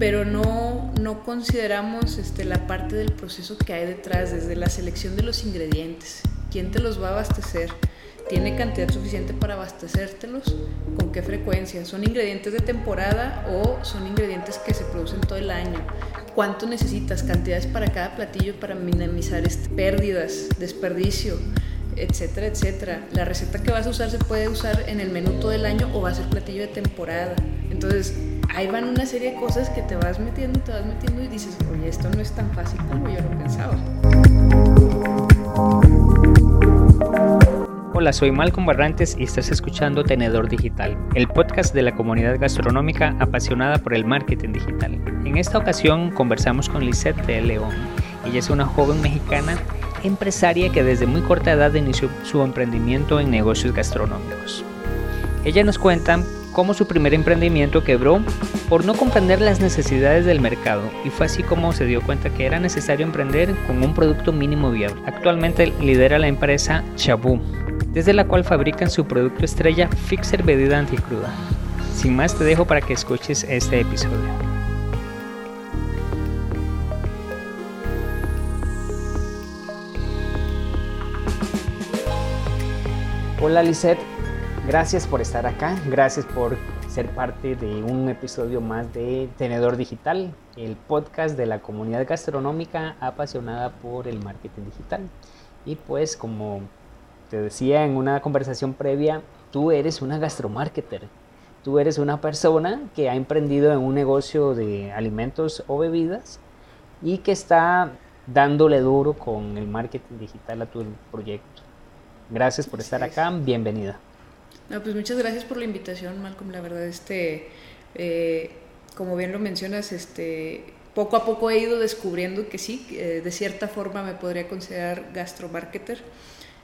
pero no, no consideramos este, la parte del proceso que hay detrás, desde la selección de los ingredientes, quién te los va a abastecer, tiene cantidad suficiente para abastecértelos, con qué frecuencia, son ingredientes de temporada o son ingredientes que se producen todo el año, cuánto necesitas, cantidades para cada platillo para minimizar este, pérdidas, desperdicio, etcétera, etcétera. La receta que vas a usar se puede usar en el menú todo el año o va a ser platillo de temporada. Entonces, ahí van una serie de cosas que te vas metiendo, te vas metiendo y dices, oye, esto no es tan fácil como yo lo pensaba. Hola, soy Malcolm Barrantes y estás escuchando Tenedor Digital, el podcast de la comunidad gastronómica apasionada por el marketing digital. En esta ocasión conversamos con Lisette de León. Ella es una joven mexicana empresaria que desde muy corta edad inició su emprendimiento en negocios gastronómicos. Ella nos cuenta cómo su primer emprendimiento quebró por no comprender las necesidades del mercado y fue así como se dio cuenta que era necesario emprender con un producto mínimo viable. Actualmente lidera la empresa Chabú, desde la cual fabrican su producto estrella Fixer Bebida Anticruda. Sin más te dejo para que escuches este episodio. Hola Lisette, gracias por estar acá, gracias por ser parte de un episodio más de Tenedor Digital, el podcast de la comunidad gastronómica apasionada por el marketing digital. Y pues como te decía en una conversación previa, tú eres una gastromarketer. Tú eres una persona que ha emprendido en un negocio de alimentos o bebidas y que está dándole duro con el marketing digital a tu proyecto. Gracias por estar acá, bienvenida. No, pues muchas gracias por la invitación, Malcolm. La verdad, este, eh, como bien lo mencionas, este, poco a poco he ido descubriendo que sí, eh, de cierta forma me podría considerar gastromarketer.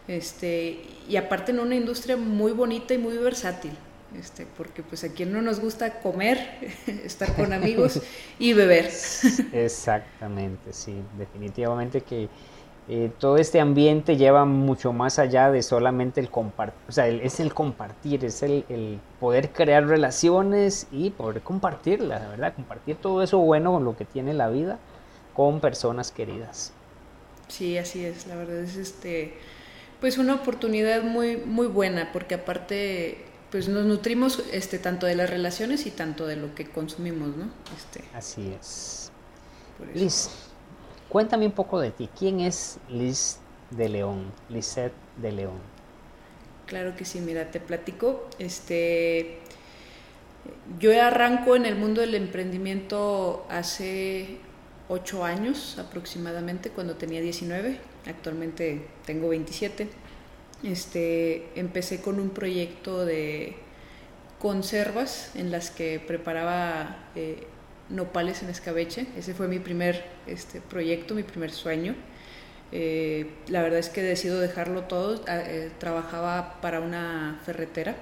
Este, y aparte en una industria muy bonita y muy versátil. Este, porque pues a quien no nos gusta comer, estar con amigos y beber. Exactamente, sí, definitivamente que eh, todo este ambiente lleva mucho más allá de solamente el compartir, o sea, es el compartir, es el, poder crear relaciones y poder compartirla, ¿verdad? Compartir todo eso bueno con lo que tiene la vida con personas queridas. Sí, así es, la verdad es este, pues una oportunidad muy, muy buena, porque aparte, pues nos nutrimos este, tanto de las relaciones y tanto de lo que consumimos, ¿no? Este, así es. Liz, Cuéntame un poco de ti. ¿Quién es Liz de León? Lisette de León. Claro que sí, mira, te platico. Este, yo arranco en el mundo del emprendimiento hace ocho años aproximadamente, cuando tenía 19. Actualmente tengo 27. Este, empecé con un proyecto de conservas en las que preparaba eh, nopales en escabeche. Ese fue mi primer este, proyecto, mi primer sueño. Eh, la verdad es que decido dejarlo todo. Ah, eh, trabajaba para una ferretera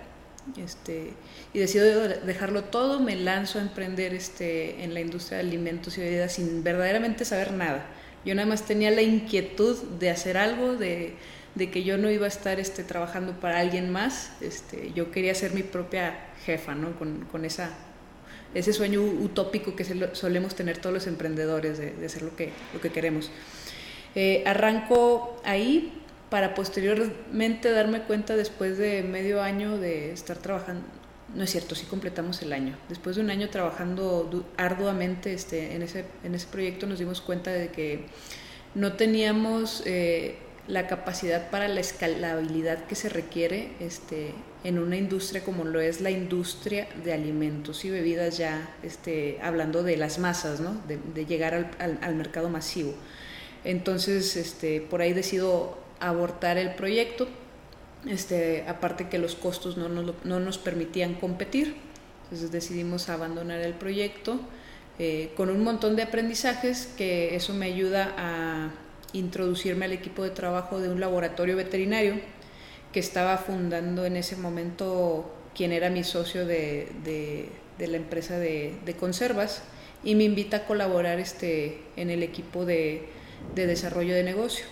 este, y decido dejarlo todo. Me lanzo a emprender este, en la industria de alimentos y bebidas sin verdaderamente saber nada. Yo nada más tenía la inquietud de hacer algo, de, de que yo no iba a estar este, trabajando para alguien más. Este, yo quería ser mi propia jefa, ¿no? Con, con esa ese sueño utópico que solemos tener todos los emprendedores de, hacer lo que, lo que queremos. Eh, arranco ahí para posteriormente darme cuenta después de medio año de estar trabajando, no es cierto, sí completamos el año. Después de un año trabajando arduamente este, en, ese, en ese proyecto nos dimos cuenta de que no teníamos eh, la capacidad para la escalabilidad que se requiere este, en una industria como lo es la industria de alimentos y bebidas ya este, hablando de las masas, ¿no? de, llegar al, al, mercado masivo. Entonces, este, por ahí decido abortar el proyecto, este, aparte que los costos no nos, no nos permitían competir, entonces decidimos abandonar el proyecto eh, con un montón de aprendizajes que eso me ayuda a introducirme al equipo de trabajo de un laboratorio veterinario que estaba fundando en ese momento quien era mi socio de, de, la empresa de, de, conservas y me invita a colaborar este, en el equipo de, desarrollo de negocio.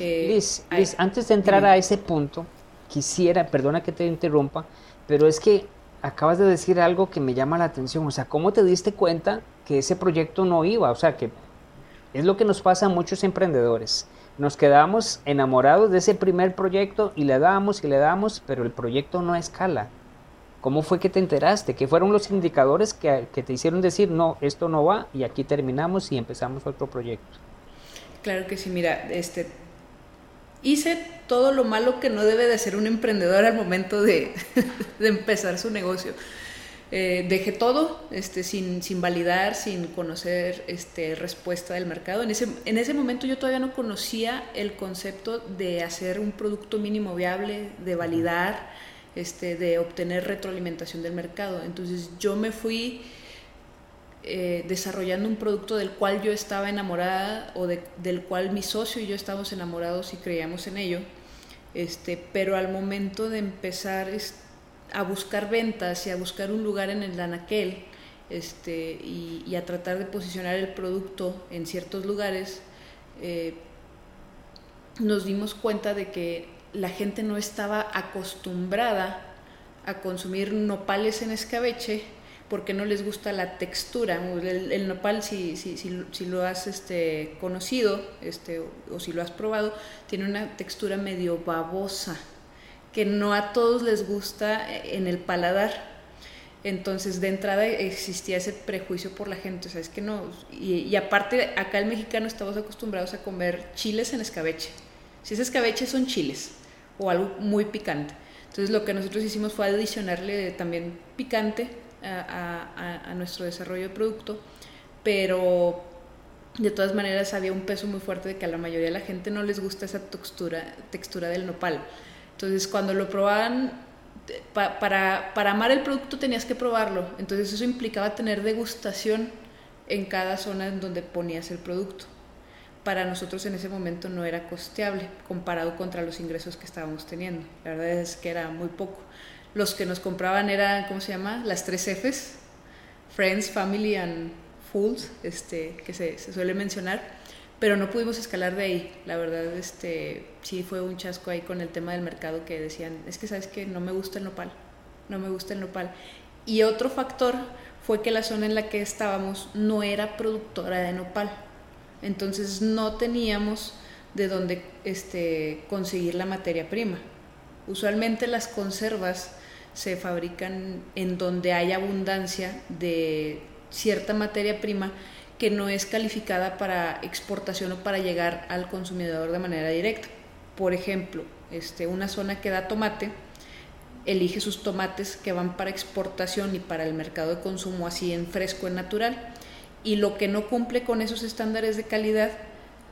Eh, Liz, antes de entrar a ese punto, quisiera, perdona que te interrumpa, pero es que acabas de decir algo que me llama la atención, o sea, ¿cómo te diste cuenta que ese proyecto no iba, o sea, que es lo que nos pasa a muchos emprendedores. Nos quedamos enamorados de ese primer proyecto y le damos y le damos, pero el proyecto no escala. ¿Cómo fue que te enteraste? ¿Qué fueron los indicadores que, que te hicieron decir, no, esto no va y aquí terminamos y empezamos otro proyecto? Claro que sí, mira, este, hice todo lo malo que no debe de hacer un emprendedor al momento de, empezar su negocio. Eh, dejé todo este, sin, sin, validar, sin conocer este, respuesta del mercado. En ese, en ese momento yo todavía no conocía el concepto de hacer un producto mínimo viable, de validar, este, de obtener retroalimentación del mercado. Entonces yo me fui eh, desarrollando un producto del cual yo estaba enamorada o del cual mi socio y yo estábamos enamorados y creíamos en ello. Este, pero al momento de empezar a buscar ventas y a buscar un lugar en el anaquel este, y, a tratar de posicionar el producto en ciertos lugares, eh, nos dimos cuenta de que la gente no estaba acostumbrada a consumir nopales en escabeche porque no les gusta la textura. El, nopal, si, si, si, lo has este, conocido este, o, si lo has probado, tiene una textura medio babosa, que no a todos les gusta en el paladar. Entonces, de entrada existía ese prejuicio por la gente, o sea, es que no. Y, aparte, acá el mexicano estamos acostumbrados a comer chiles en escabeche. Si es escabeche, son chiles o algo muy picante. Entonces, lo que nosotros hicimos fue adicionarle también picante a, nuestro desarrollo de producto, pero de todas maneras había un peso muy fuerte de que a la mayoría de la gente no les gusta esa textura del nopal. Entonces cuando lo probaban, para, para amar el producto tenías que probarlo, entonces eso implicaba tener degustación en cada zona en donde ponías el producto. Para nosotros en ese momento no era costeable comparado contra los ingresos que estábamos teniendo. La verdad es que era muy poco los que nos compraban eran, ¿cómo se llama? Las tres Fs, Friends, Family and Fools, este, que se, suele mencionar, pero no pudimos escalar de ahí. La verdad, este, sí fue un chasco ahí con el tema del mercado que decían, es que sabes que no me gusta el nopal, no me gusta el nopal. Y otro factor fue que la zona en la que estábamos no era productora de nopal, entonces no teníamos de dónde este, conseguir la materia prima. Usualmente las conservas se fabrican en donde hay abundancia de cierta materia prima que no es calificada para exportación o para llegar al consumidor de manera directa. Por ejemplo, este, una zona que da tomate elige sus tomates que van para exportación y para el mercado de consumo así en fresco, en natural, y lo que no cumple con esos estándares de calidad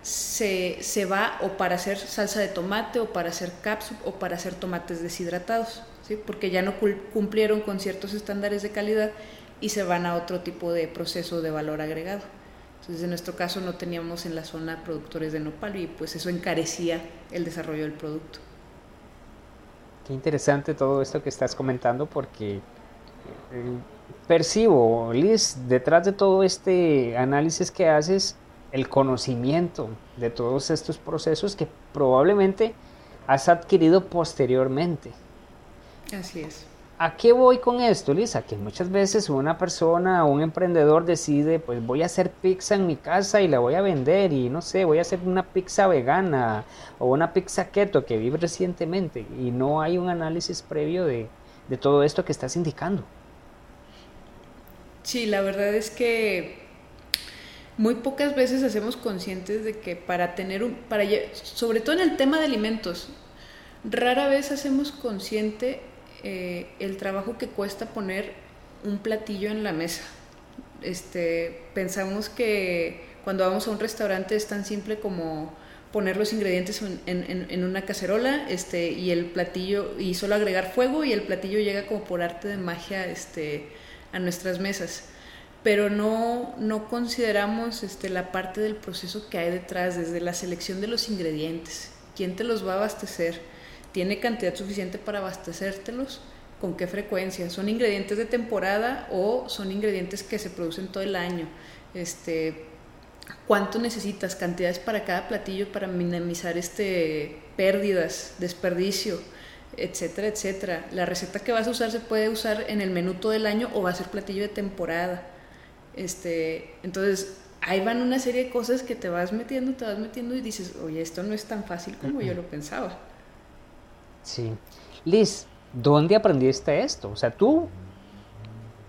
se, se va o para hacer salsa de tomate o para hacer capsup o para hacer tomates deshidratados porque ya no cumplieron con ciertos estándares de calidad y se van a otro tipo de proceso de valor agregado. Entonces, en nuestro caso no teníamos en la zona productores de nopal y pues eso encarecía el desarrollo del producto. Qué interesante todo esto que estás comentando porque eh, percibo, Liz, detrás de todo este análisis que haces, el conocimiento de todos estos procesos que probablemente has adquirido posteriormente. Así es. ¿A qué voy con esto, Lisa? Que muchas veces una persona un emprendedor decide, pues voy a hacer pizza en mi casa y la voy a vender y no sé, voy a hacer una pizza vegana o una pizza keto que vi recientemente y no hay un análisis previo de, de todo esto que estás indicando. Sí, la verdad es que muy pocas veces hacemos conscientes de que para tener un, para, sobre todo en el tema de alimentos, rara vez hacemos consciente eh, el trabajo que cuesta poner un platillo en la mesa. Este, pensamos que cuando vamos a un restaurante es tan simple como poner los ingredientes en, una cacerola este, y el platillo, y solo agregar fuego y el platillo llega como por arte de magia este, a nuestras mesas. Pero no, no consideramos este, la parte del proceso que hay detrás, desde la selección de los ingredientes, quién te los va a abastecer, tiene cantidad suficiente para abastecértelos, con qué frecuencia, son ingredientes de temporada o son ingredientes que se producen todo el año, este, cuánto necesitas, cantidades para cada platillo para minimizar este, pérdidas, desperdicio, etcétera, etcétera. La receta que vas a usar se puede usar en el menú todo el año o va a ser platillo de temporada. Este, entonces, ahí van una serie de cosas que te vas metiendo, te vas metiendo y dices, oye, esto no es tan fácil como yo lo pensaba. Sí. Liz, ¿dónde aprendiste esto? O sea, tú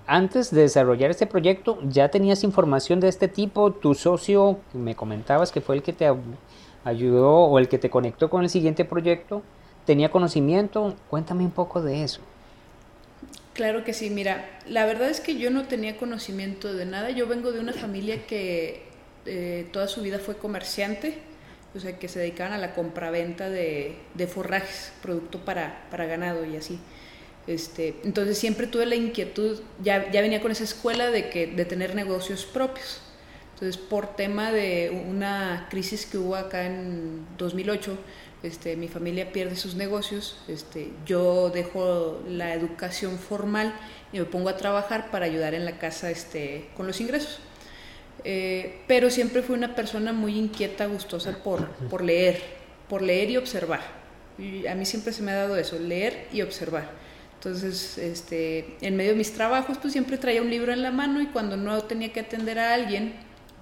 antes de desarrollar este proyecto, ¿ya tenías información de este tipo? ¿Tu socio, me comentabas que fue el que te ayudó o el que te conectó con el siguiente proyecto, tenía conocimiento? Cuéntame un poco de eso. Claro que sí, mira, la verdad es que yo no tenía conocimiento de nada. Yo vengo de una familia que eh, toda su vida fue comerciante, o sea, que se dedicaban a la compraventa de, de forrajes, producto para, para ganado y así. Este, entonces siempre tuve la inquietud, ya, ya venía con esa escuela de, que, de tener negocios propios. Entonces, por tema de una crisis que hubo acá en 2008, este, mi familia pierde sus negocios, este, yo dejo la educación formal y me pongo a trabajar para ayudar en la casa este, con los ingresos. Eh, pero siempre fui una persona muy inquieta, gustosa por, por leer, por leer y observar. A mí siempre se me ha dado eso, leer y observar. Entonces, este, en medio de mis trabajos, pues siempre traía un libro en la mano y cuando no tenía que atender a alguien,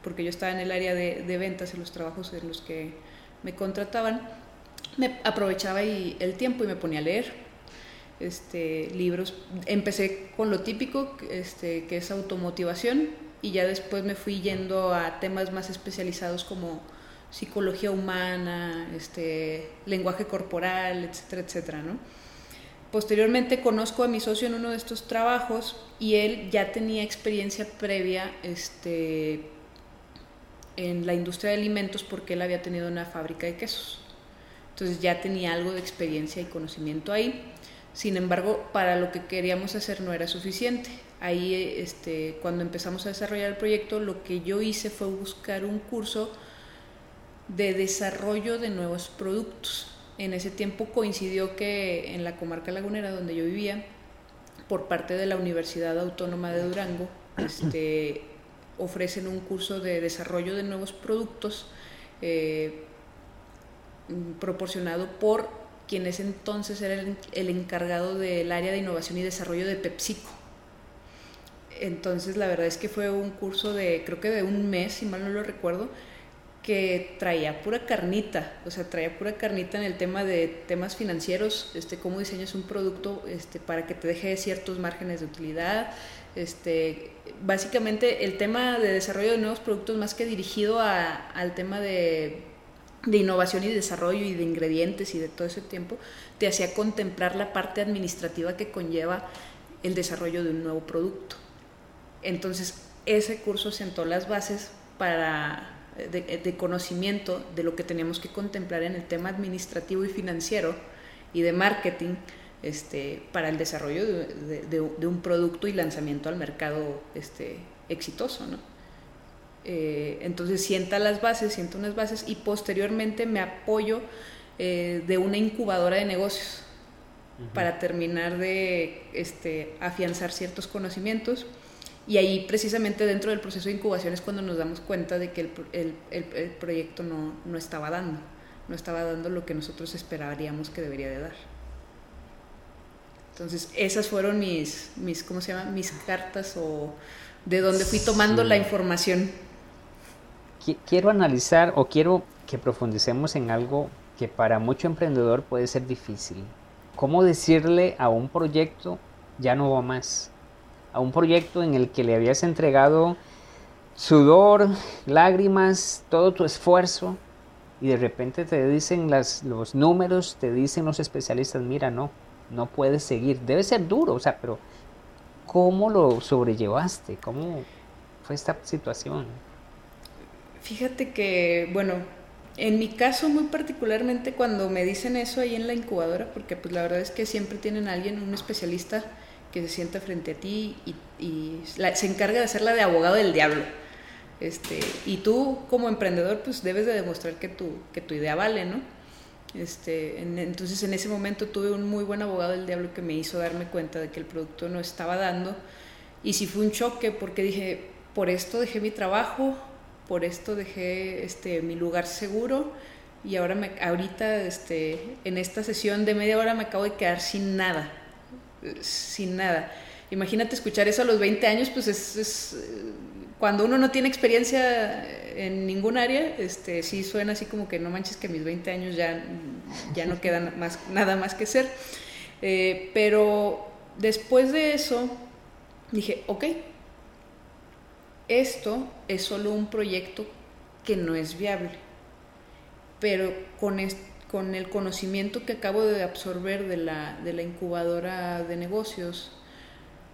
porque yo estaba en el área de, de ventas en los trabajos en los que me contrataban, me aprovechaba el tiempo y me ponía a leer este, libros. Empecé con lo típico, este, que es automotivación, y ya después me fui yendo a temas más especializados como psicología humana, este, lenguaje corporal, etcétera, etcétera, ¿no? Posteriormente conozco a mi socio en uno de estos trabajos y él ya tenía experiencia previa este, en la industria de alimentos porque él había tenido una fábrica de quesos. Entonces ya tenía algo de experiencia y conocimiento ahí. Sin embargo, para lo que queríamos hacer no era suficiente. Ahí, este, cuando empezamos a desarrollar el proyecto, lo que yo hice fue buscar un curso de desarrollo de nuevos productos en ese tiempo coincidió que en la comarca lagunera donde yo vivía, por parte de la Universidad Autónoma de Durango, este, ofrecen un curso de desarrollo de nuevos productos eh, proporcionado por quien ese entonces era el, el, encargado del área de innovación y desarrollo de PepsiCo. Entonces la verdad es que fue un curso de creo que de un mes, si mal no lo recuerdo, que traía pura carnita, o sea, traía pura carnita en el tema de temas financieros, este, cómo diseñas un producto este, para que te deje ciertos márgenes de utilidad, este, básicamente el tema de desarrollo de nuevos productos más que dirigido a, al tema de, de, innovación y desarrollo y de ingredientes y de todo ese tiempo, te hacía contemplar la parte administrativa que conlleva el desarrollo de un nuevo producto. Entonces, ese curso sentó las bases para de, conocimiento de lo que teníamos que contemplar en el tema administrativo y financiero y de marketing este, para el desarrollo de, un producto y lanzamiento al mercado este, exitoso. ¿no? Eh, entonces sienta las bases, sienta unas bases y posteriormente me apoyo eh, de una incubadora de negocios para terminar de este, afianzar ciertos conocimientos y ahí precisamente dentro del proceso de incubación es cuando nos damos cuenta de que el, el, el, proyecto no, no, estaba dando, no estaba dando lo que nosotros esperaríamos que debería de dar. Entonces esas fueron mis, mis ¿cómo se llama? Mis cartas o de donde fui tomando la información. Quiero analizar o quiero que profundicemos en algo que para mucho emprendedor puede ser difícil. ¿Cómo decirle a un proyecto ya no va más? A un proyecto en el que le habías entregado sudor, lágrimas, todo tu esfuerzo y de repente te dicen las, los números, te dicen los especialistas, mira, no, no puedes seguir. Debe ser duro, o sea, pero ¿cómo lo sobrellevaste? ¿Cómo fue esta situación? Fíjate que, bueno, en mi caso muy particularmente cuando me dicen eso ahí en la incubadora, porque pues la verdad es que siempre tienen a alguien, un especialista, que se sienta frente a ti y, se encarga de hacerla de abogado del diablo. Este, y tú como emprendedor pues debes de demostrar que tu, que tu idea vale, ¿no? Este, entonces en ese momento tuve un muy buen abogado del diablo que me hizo darme cuenta de que el producto no estaba dando y sí fue un choque porque dije, por esto dejé mi trabajo, por esto dejé este, mi lugar seguro y ahora me, ahorita este, en esta sesión de media hora me acabo de quedar sin nada sin nada. Imagínate escuchar eso a los 20 años, pues es, cuando uno no tiene experiencia en ningún área, este, sí suena así como que no manches que mis 20 años ya, ya no quedan más, nada más que ser. Eh, pero después de eso dije, ok, esto es solo un proyecto que no es viable, pero con, con el conocimiento que acabo de absorber de la, de la incubadora de negocios,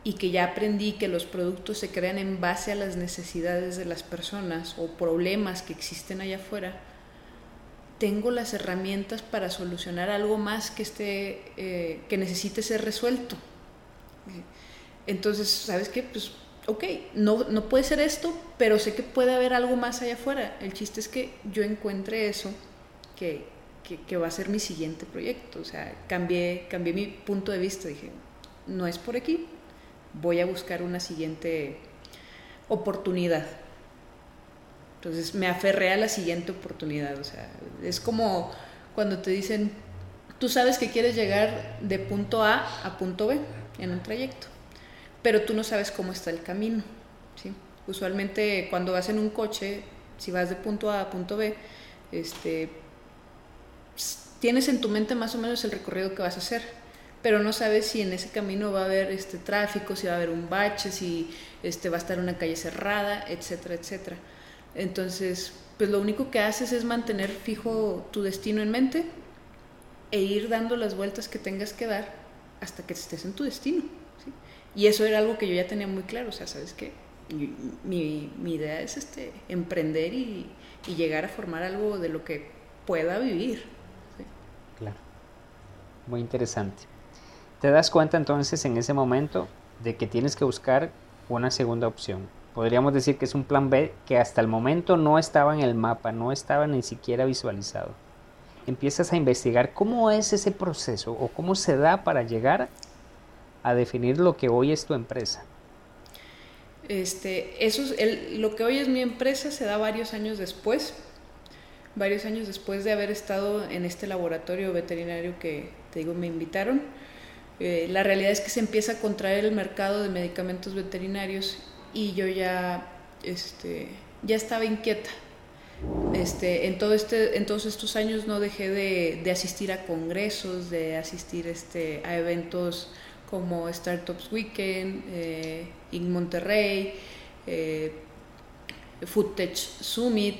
y que ya aprendí que los productos se crean en base a las necesidades de las personas o problemas que existen allá afuera, tengo las herramientas para solucionar algo más que, esté, eh, que necesite ser resuelto. Entonces, ¿sabes qué? Pues, ok, no, no puede ser esto, pero sé que puede haber algo más allá afuera. El chiste es que yo encuentre eso que, que, va a ser mi siguiente proyecto. O sea, cambié, cambié mi punto de vista. Dije, no es por aquí, voy a buscar una siguiente oportunidad. Entonces me aferré a la siguiente oportunidad. O sea, es como cuando te dicen, tú sabes que quieres llegar de punto A a punto B en un trayecto, pero tú no sabes cómo está el camino. ¿sí? Usualmente cuando vas en un coche, si vas de punto A a punto B, este, tienes en tu mente más o menos el recorrido que vas a hacer pero no sabes si en ese camino va a haber este tráfico, si va a haber un bache, si este va a estar una calle cerrada, etcétera, etcétera. Entonces, pues lo único que haces es mantener fijo tu destino en mente e ir dando las vueltas que tengas que dar hasta que estés en tu destino. Y eso era algo que yo ya tenía muy claro, o sea, sabes que mi, idea es este emprender y, llegar a formar algo de lo que pueda vivir. Muy interesante. Te das cuenta entonces en ese momento de que tienes que buscar una segunda opción. Podríamos decir que es un plan B que hasta el momento no estaba en el mapa, no estaba ni siquiera visualizado. Empiezas a investigar cómo es ese proceso o cómo se da para llegar a definir lo que hoy es tu empresa. Este, eso lo que hoy es mi empresa se da varios años después, varios años después de haber estado en este laboratorio veterinario que te digo me invitaron eh, la realidad es que se empieza a contraer el mercado de medicamentos veterinarios y yo ya, este, ya estaba inquieta. Este, en, todo este, en todos estos años no dejé de, asistir a congresos, de asistir este, a eventos como Startups Weekend, eh, Monterrey, eh, Foodtech Summit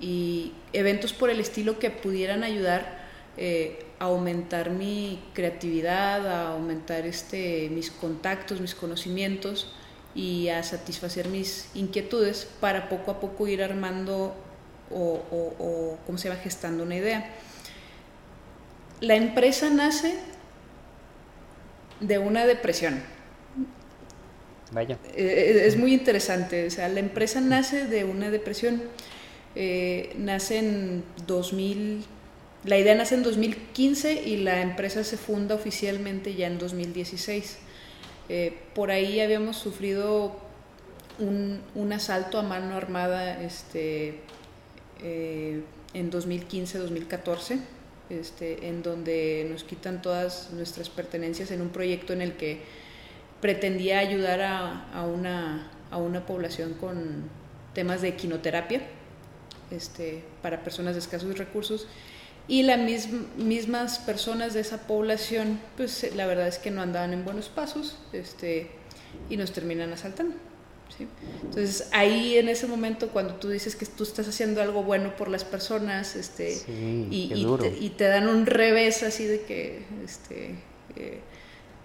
y eventos por el estilo que pudieran ayudar eh, aumentar mi creatividad, a aumentar este, mis contactos, mis conocimientos y a satisfacer mis inquietudes para poco a poco ir armando o, o, cómo se va gestando una idea. La empresa nace de una depresión. Vaya. Eh, es muy interesante. O sea, la empresa nace de una depresión. Eh, nace en 2000 la idea nace en 2015 y la empresa se funda oficialmente ya en 2016. Eh, por ahí habíamos sufrido un, asalto a mano armada este, eh, en 2015-2014, este, en donde nos quitan todas nuestras pertenencias en un proyecto en el que pretendía ayudar a, una, a una población con temas de quinoterapia este, para personas de escasos recursos y las mismas personas de esa población, pues la verdad es que no andaban en buenos pasos este, y nos terminan asaltando. ¿sí? Entonces ahí en ese momento cuando tú dices que tú estás haciendo algo bueno por las personas este, y, y, te, dan un revés así de que este, eh,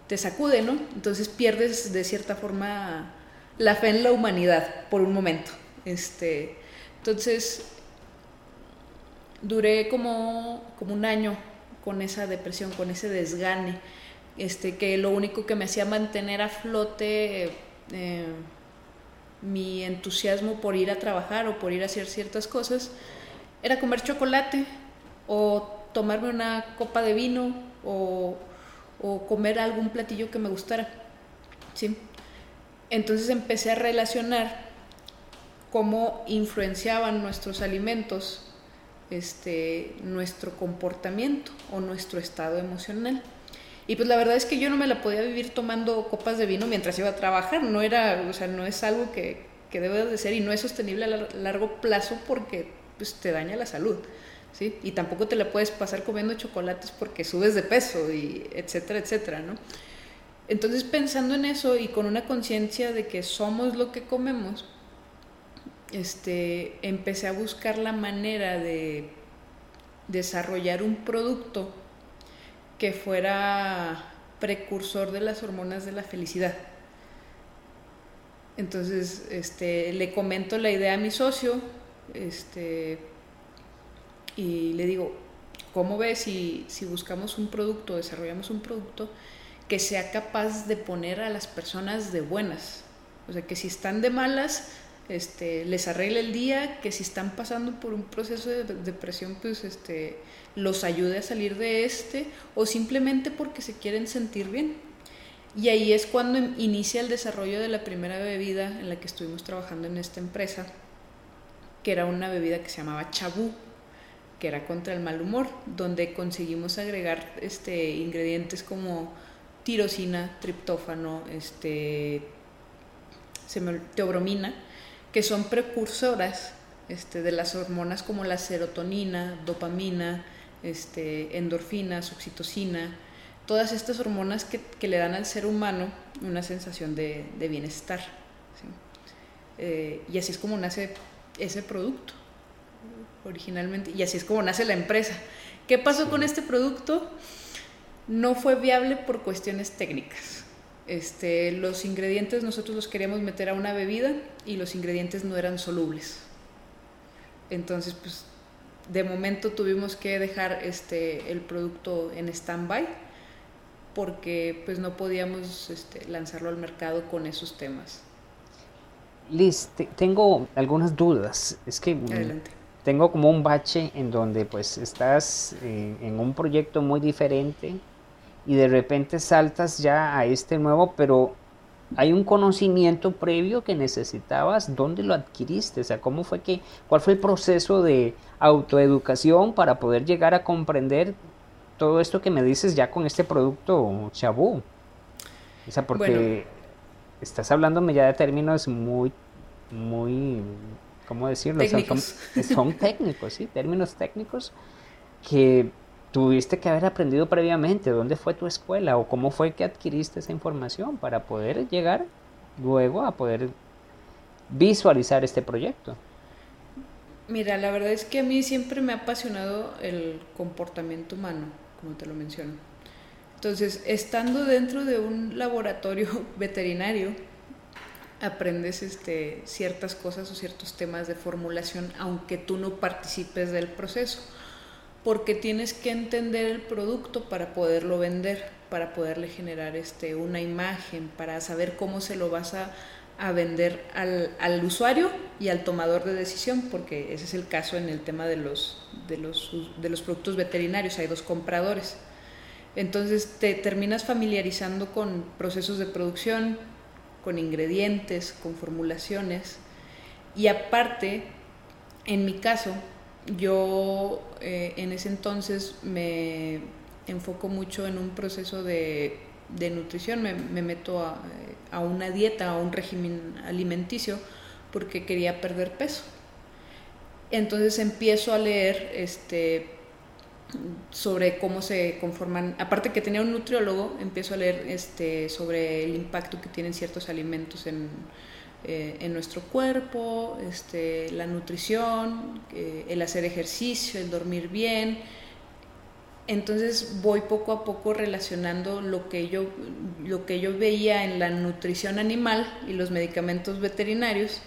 te sacude, ¿no? Entonces pierdes de cierta forma la fe en la humanidad por un momento. Este, entonces duré como, como un año con esa depresión, con ese desgane, este, que lo único que me hacía mantener a flote eh, mi entusiasmo por ir a trabajar o por ir a hacer ciertas cosas era comer chocolate o tomarme una copa de vino o, o comer algún platillo que me gustara. ¿sí? Entonces empecé a relacionar cómo influenciaban nuestros alimentos este, nuestro comportamiento o nuestro estado emocional. Y pues la verdad es que yo no me la podía vivir tomando copas de vino mientras iba a trabajar, no era, o sea, no es algo que, que debe de ser y no es sostenible a largo plazo porque pues, te daña la salud. ¿sí? Y tampoco te la puedes pasar comiendo chocolates porque subes de peso, y etcétera, etcétera, ¿no? Entonces pensando en eso y con una conciencia de que somos lo que comemos, este, empecé a buscar la manera de desarrollar un producto que fuera precursor de las hormonas de la felicidad. Entonces, este, le comento la idea a mi socio, este, y le digo, ¿cómo ves si, si buscamos un producto, desarrollamos un producto que sea capaz de poner a las personas de buenas? O sea, que si están de malas, este, les arregle el día, que si están pasando por un proceso de depresión, pues este, los ayude a salir de este, o simplemente porque se quieren sentir bien. Y ahí es cuando inicia el desarrollo de la primera bebida en la que estuvimos trabajando en esta empresa, que era una bebida que se llamaba chabú, que era contra el mal humor, donde conseguimos agregar este, ingredientes como tirosina, triptófano, este, teobromina, que son precursoras este, de las hormonas como la serotonina, dopamina, este, endorfinas, oxitocina, todas estas hormonas que, que, le dan al ser humano una sensación de, de bienestar. Eh, y así es como nace ese producto originalmente, y así es como nace la empresa. ¿Qué pasó con este producto? No fue viable por cuestiones técnicas. Este, los ingredientes nosotros los queríamos meter a una bebida y los ingredientes no eran solubles. Entonces, pues, de momento tuvimos que dejar este, el producto en stand-by porque pues no podíamos este, lanzarlo al mercado con esos temas. Liz, tengo algunas dudas. Es que tengo como un bache en donde pues estás eh, en un proyecto muy diferente y de repente saltas ya a este nuevo, pero hay un conocimiento previo que necesitabas, ¿dónde lo adquiriste? O sea, ¿cómo fue que, cuál fue el proceso de autoeducación para poder llegar a comprender todo esto que me dices ya con este producto Chabú. O sea, porque estás hablándome ya de términos muy, muy, ¿cómo decirlo? son, técnicos, sí, términos técnicos que tuviste que haber aprendido previamente. ¿Dónde fue tu escuela o cómo fue que adquiriste esa información para poder llegar luego a poder visualizar este proyecto? Mira, la verdad es que a mí siempre me ha apasionado el comportamiento humano como te lo menciono. Entonces, estando dentro de un laboratorio veterinario, aprendes este, ciertas cosas o ciertos temas de formulación, aunque tú no participes del proceso, porque tienes que entender el producto para poderlo vender, para poderle generar este, una imagen, para saber cómo se lo vas a, a vender al, al, usuario y al tomador de decisión, porque ese es el caso en el tema de los, de los, de los productos veterinarios, hay dos compradores. Entonces te terminas familiarizando con procesos de producción, con ingredientes, con formulaciones. Y aparte, en mi caso, yo eh, en ese entonces me enfoco mucho en un proceso de, nutrición, me, me meto a, a, una dieta, a un régimen alimenticio, porque quería perder peso. Entonces empiezo a leer este, sobre cómo se conforman, aparte que tenía un nutriólogo, empiezo a leer este, sobre el impacto que tienen ciertos alimentos en, eh, en nuestro cuerpo, este, la nutrición, eh, el hacer ejercicio, el dormir bien. Entonces voy poco a poco relacionando lo que yo, lo que yo veía en la nutrición animal y los medicamentos veterinarios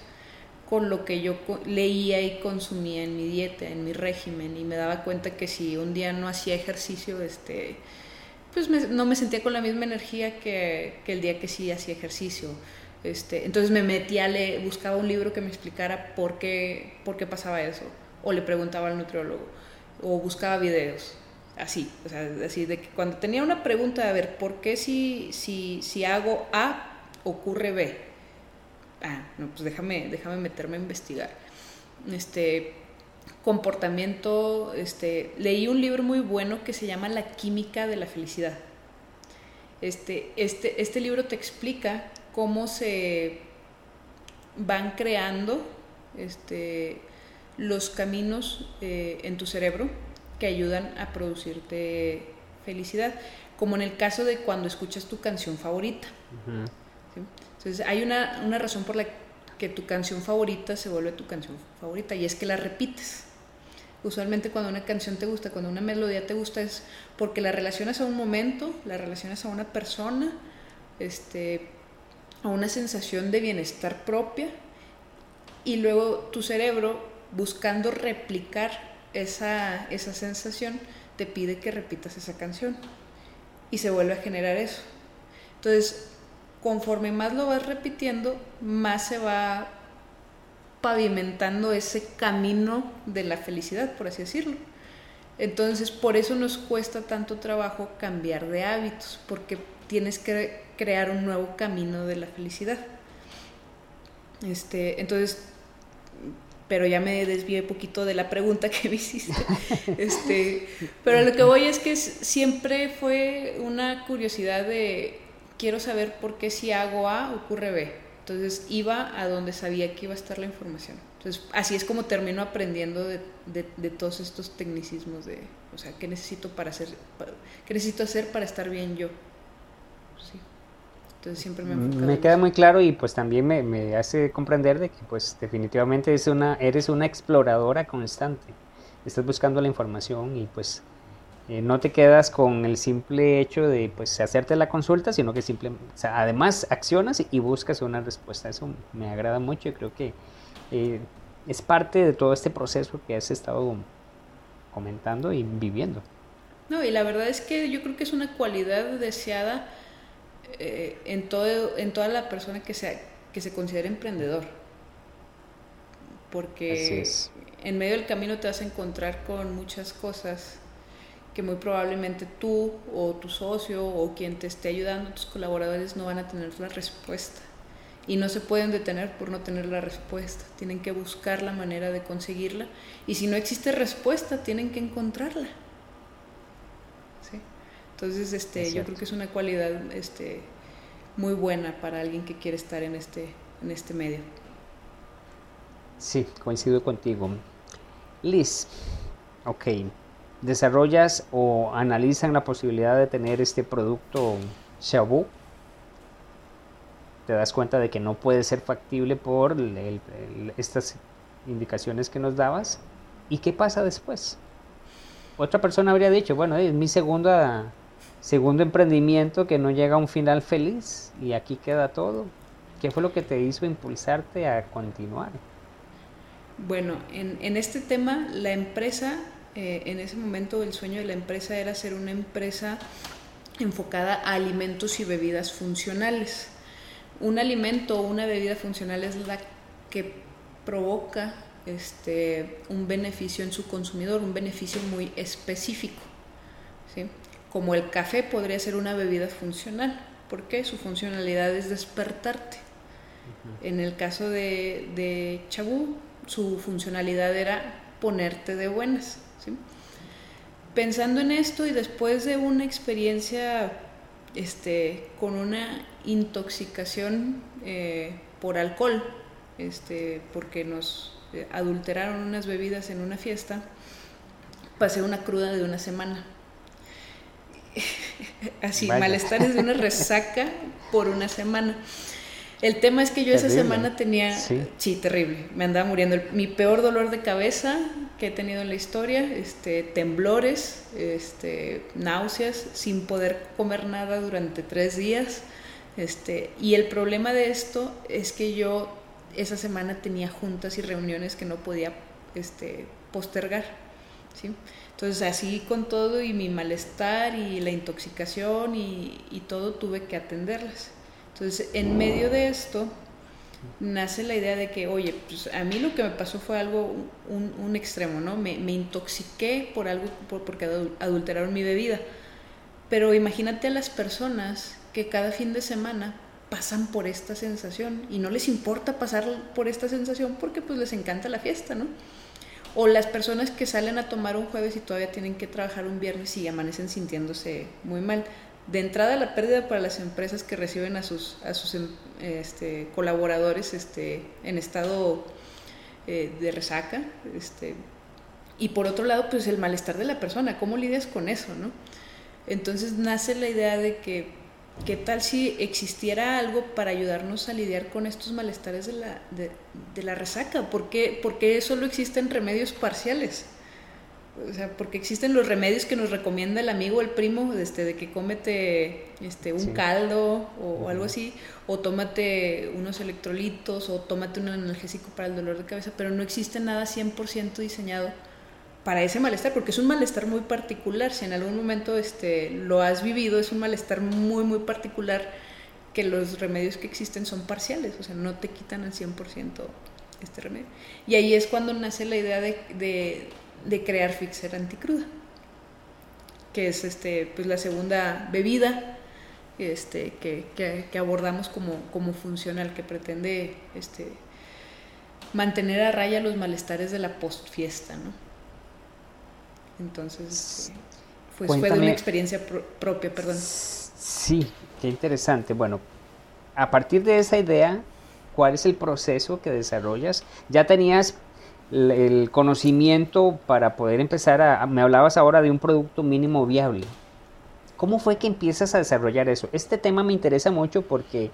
con lo que yo leía y consumía en mi dieta, en mi régimen, y me daba cuenta que si un día no hacía ejercicio, este, pues no me sentía con la misma energía que, el día que sí hacía ejercicio. Este, entonces me metía, leer, buscaba un libro que me explicara por qué, por qué pasaba eso, o le preguntaba al nutriólogo, o buscaba videos, así, o sea, así de que cuando tenía una pregunta de a ver, ¿por qué si, si, si hago A ocurre B? ah, no, pues déjame, déjame meterme a investigar. Este comportamiento, este, leí un libro muy bueno que se llama La química de la felicidad. Este, este, este libro te explica cómo se van creando este, los caminos eh, en tu cerebro que ayudan a producirte felicidad, como en el caso de cuando escuchas tu canción favorita. Entonces hay una, una razón por la que tu canción favorita se vuelve tu canción favorita y es que la repites. Usualmente cuando una canción te gusta, cuando una melodía te gusta es porque la relacionas a un momento, la relacionas a una persona, este, a una sensación de bienestar propia y luego tu cerebro buscando replicar esa, esa sensación te pide que repitas esa canción y se vuelve a generar eso. Entonces, conforme más lo vas repitiendo, más se va pavimentando ese camino de la felicidad, por así decirlo. Entonces, por eso nos cuesta tanto trabajo cambiar de hábitos, porque tienes que crear un nuevo camino de la felicidad. Este, entonces, pero ya me desvié un poquito de la pregunta que me hiciste. Este, pero lo que voy es que siempre fue una curiosidad de quiero saber por qué si hago A ocurre B. Entonces iba a donde sabía que iba a estar la información. Entonces así es como termino aprendiendo de, de, todos estos tecnicismos de, o sea, qué necesito para hacer, qué necesito hacer para estar bien yo. Sí. Entonces siempre me Me queda muy claro y pues también me, me, hace comprender de que pues definitivamente es una, eres una exploradora constante. Estás buscando la información y pues eh, no te quedas con el simple hecho de pues hacerte la consulta, sino que simplemente, además accionas y buscas una respuesta. Eso me agrada mucho y creo que eh, es parte de todo este proceso que has estado comentando y viviendo. No, y la verdad es que yo creo que es una cualidad deseada eh, en, todo, en toda la persona que, sea, que se considera emprendedor. Porque en medio del camino te vas a encontrar con muchas cosas que muy probablemente tú o tu socio o quien te esté ayudando, tus colaboradores no van a tener la respuesta. Y no se pueden detener por no tener la respuesta. Tienen que buscar la manera de conseguirla. Y si no existe respuesta, tienen que encontrarla. ¿Sí? Entonces, este, yo creo que es una cualidad este, muy buena para alguien que quiere estar en este, en este medio. Sí, coincido contigo. Liz, ok, desarrollas o analizan la posibilidad de tener este producto Shabu, te das cuenta de que no puede ser factible por estas indicaciones que nos dabas. ¿Y qué pasa después? Otra persona habría dicho, bueno, es mi segunda, segundo emprendimiento que no llega a un final feliz y aquí queda todo. ¿Qué fue lo que te hizo impulsarte a continuar? Bueno, en, en este tema la empresa eh, en ese momento el sueño de la empresa era ser una empresa enfocada a alimentos y bebidas funcionales. Un alimento o una bebida funcional es la que provoca este, un beneficio en su consumidor, un beneficio muy específico. Como el café podría ser una bebida funcional, porque su funcionalidad es despertarte. En el caso de, de Chabú, su funcionalidad era ponerte de buenas. Pensando en esto y después de una experiencia este, con una intoxicación eh, por alcohol, este, porque nos eh, adulteraron unas bebidas en una fiesta, pasé una cruda de una semana. Así, malestares de una resaca por una semana. El tema es que yo esa semana tenía, sí. terrible, me andaba muriendo. mi peor dolor de cabeza que he tenido en la historia, este, temblores, este, náuseas, sin poder comer nada durante tres días. Este, y el problema de esto es que yo esa semana tenía juntas y reuniones que no podía este, postergar. ¿Sí? Entonces así con todo y mi malestar y la intoxicación y, todo tuve que atenderlas. Entonces, en medio de esto, nace la idea de que, oye, pues a mí lo que me pasó fue algo, un, extremo, ¿no? Me, intoxiqué por algo, por, porque adulteraron mi bebida. Pero imagínate a las personas que cada fin de semana pasan por esta sensación y no les importa pasar por esta sensación porque pues les encanta la fiesta, ¿no? O las personas que salen a tomar un jueves y todavía tienen que trabajar un viernes y amanecen sintiéndose muy mal de entrada la pérdida para las empresas que reciben a sus, a sus em, este, colaboradores este, en estado eh, de resaca, este, y por otro lado, pues el malestar de la persona, ¿cómo lidias con eso? ¿no? Entonces nace la idea de que, ¿qué tal si existiera algo para ayudarnos a lidiar con estos malestares de la, de, de la resaca? ¿Por qué, ¿Por qué solo existen remedios parciales? o sea, porque existen los remedios que nos recomienda el amigo o el primo, este, de que cómete este, un caldo o, algo así, o tómate unos electrolitos, o tómate un analgésico para el dolor de cabeza, pero no existe nada 100% diseñado para ese malestar, porque es un malestar muy particular. Si en algún momento este, lo has vivido, es un malestar muy, muy particular que los remedios que existen son parciales, o sea, no te quitan al 100% este remedio. Y ahí es cuando nace la idea de de crear Fixer Anticruda, que es este, pues la segunda bebida este, que, abordamos como, como, funcional, que pretende este, mantener a raya los malestares de la postfiesta, ¿no? Entonces, pues fue de una experiencia propia, perdón. Sí, qué interesante. Bueno, a partir de esa idea, ¿cuál es el proceso que desarrollas? ¿Ya tenías el conocimiento para poder empezar a... Me hablabas ahora de un producto mínimo viable. ¿Cómo fue que empiezas a desarrollar eso? Este tema me interesa mucho porque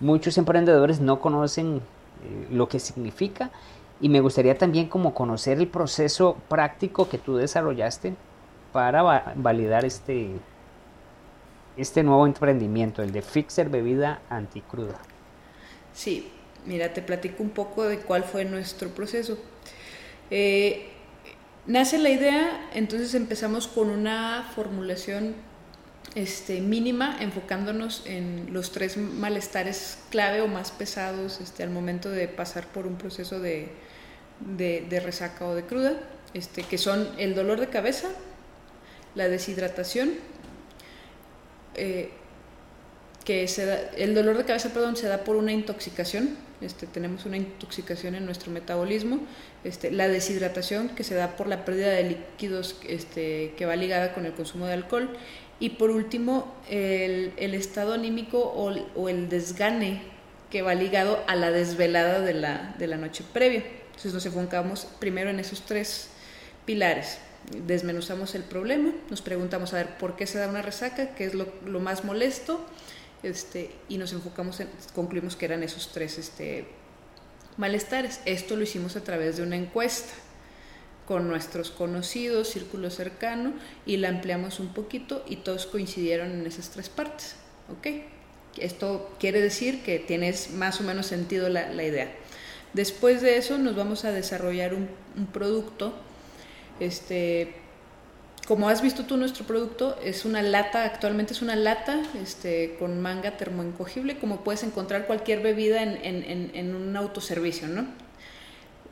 muchos emprendedores no conocen eh, lo que significa y me gustaría también como conocer el proceso práctico que tú desarrollaste para validar este, este nuevo emprendimiento, el de Fixer Bebida Anticruda. Sí, mira, te platico un poco de cuál fue nuestro proceso. Eh, nace la idea, entonces empezamos con una formulación este, mínima, enfocándonos en los tres malestares clave o más pesados este, al momento de pasar por un proceso de, de, resaca o de cruda, este, que son el dolor de cabeza, la deshidratación, eh, que se da, el dolor de cabeza perdón, se da por una intoxicación, este, tenemos una intoxicación en nuestro metabolismo, este, la deshidratación que se da por la pérdida de líquidos este, que va ligada con el consumo de alcohol y por último el, estado anímico o, el desgane que va ligado a la desvelada de la, de la noche previa. Entonces nos enfocamos primero en esos tres pilares. Desmenuzamos el problema, nos preguntamos a ver por qué se da una resaca, qué es lo, más molesto, este, y nos enfocamos en, concluimos que eran esos tres este, malestares. Esto lo hicimos a través de una encuesta con nuestros conocidos, círculo cercano, y la ampliamos un poquito y todos coincidieron en esas tres partes. ¿Ok? Esto quiere decir que tienes más o menos sentido la, idea. Después de eso nos vamos a desarrollar un, producto este, como has visto tú nuestro producto, es una lata, actualmente es una lata este, con manga termoencogible, como puedes encontrar cualquier bebida en, un autoservicio, ¿no?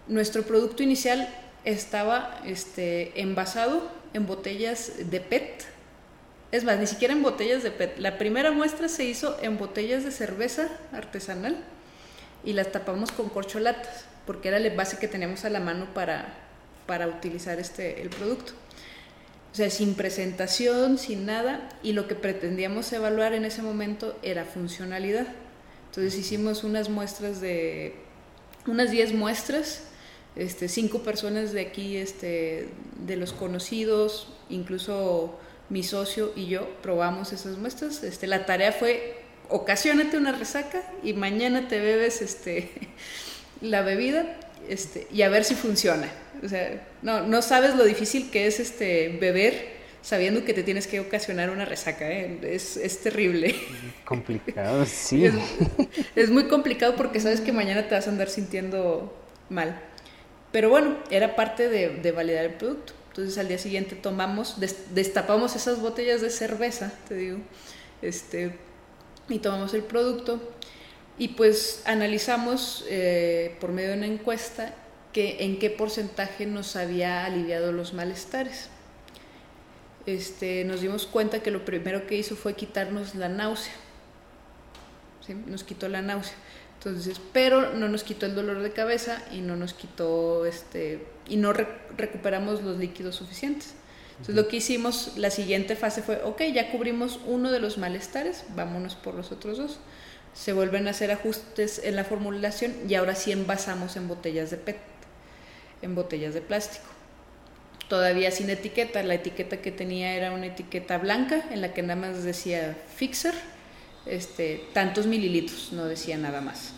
Nuestro producto inicial estaba este, envasado en botellas de PET. Es más, ni siquiera en botellas de PET. La primera muestra se hizo en botellas de cerveza artesanal y las tapamos con corcholatas, porque era el base que teníamos a la mano para, para utilizar este, el producto. O sea, sin presentación, sin nada, y lo que pretendíamos evaluar en ese momento era funcionalidad. Entonces hicimos unas muestras de, unas 10 muestras, este, cinco personas de aquí, este, de los conocidos, incluso mi socio y yo probamos esas muestras. Este, la tarea fue, ocasionate una resaca y mañana te bebes este, la bebida este, y a ver si funciona. O sea, no, no sabes lo difícil que es este beber sabiendo que te tienes que ocasionar una resaca, ¿eh? es, es, terrible. Complicado, sí. Es, muy complicado porque sabes que mañana te vas a andar sintiendo mal. Pero bueno, era parte de, de validar el producto. Entonces al día siguiente tomamos, destapamos esas botellas de cerveza, te digo, este, y tomamos el producto y pues analizamos eh, por medio de una encuesta que en qué porcentaje nos había aliviado los malestares. Este, nos dimos cuenta que lo primero que hizo fue quitarnos la náusea. Nos quitó la náusea. Entonces, pero no nos quitó el dolor de cabeza y no nos quitó este y no recuperamos los líquidos suficientes. Entonces lo que hicimos, la siguiente fase fue, ok, ya cubrimos uno de los malestares, vámonos por los otros dos. Se vuelven a hacer ajustes en la formulación y ahora sí envasamos en botellas de PET, en botellas de plástico. Todavía sin etiqueta, la etiqueta que tenía era una etiqueta blanca en la que nada más decía Fixer, este, tantos mililitros, no decía nada más.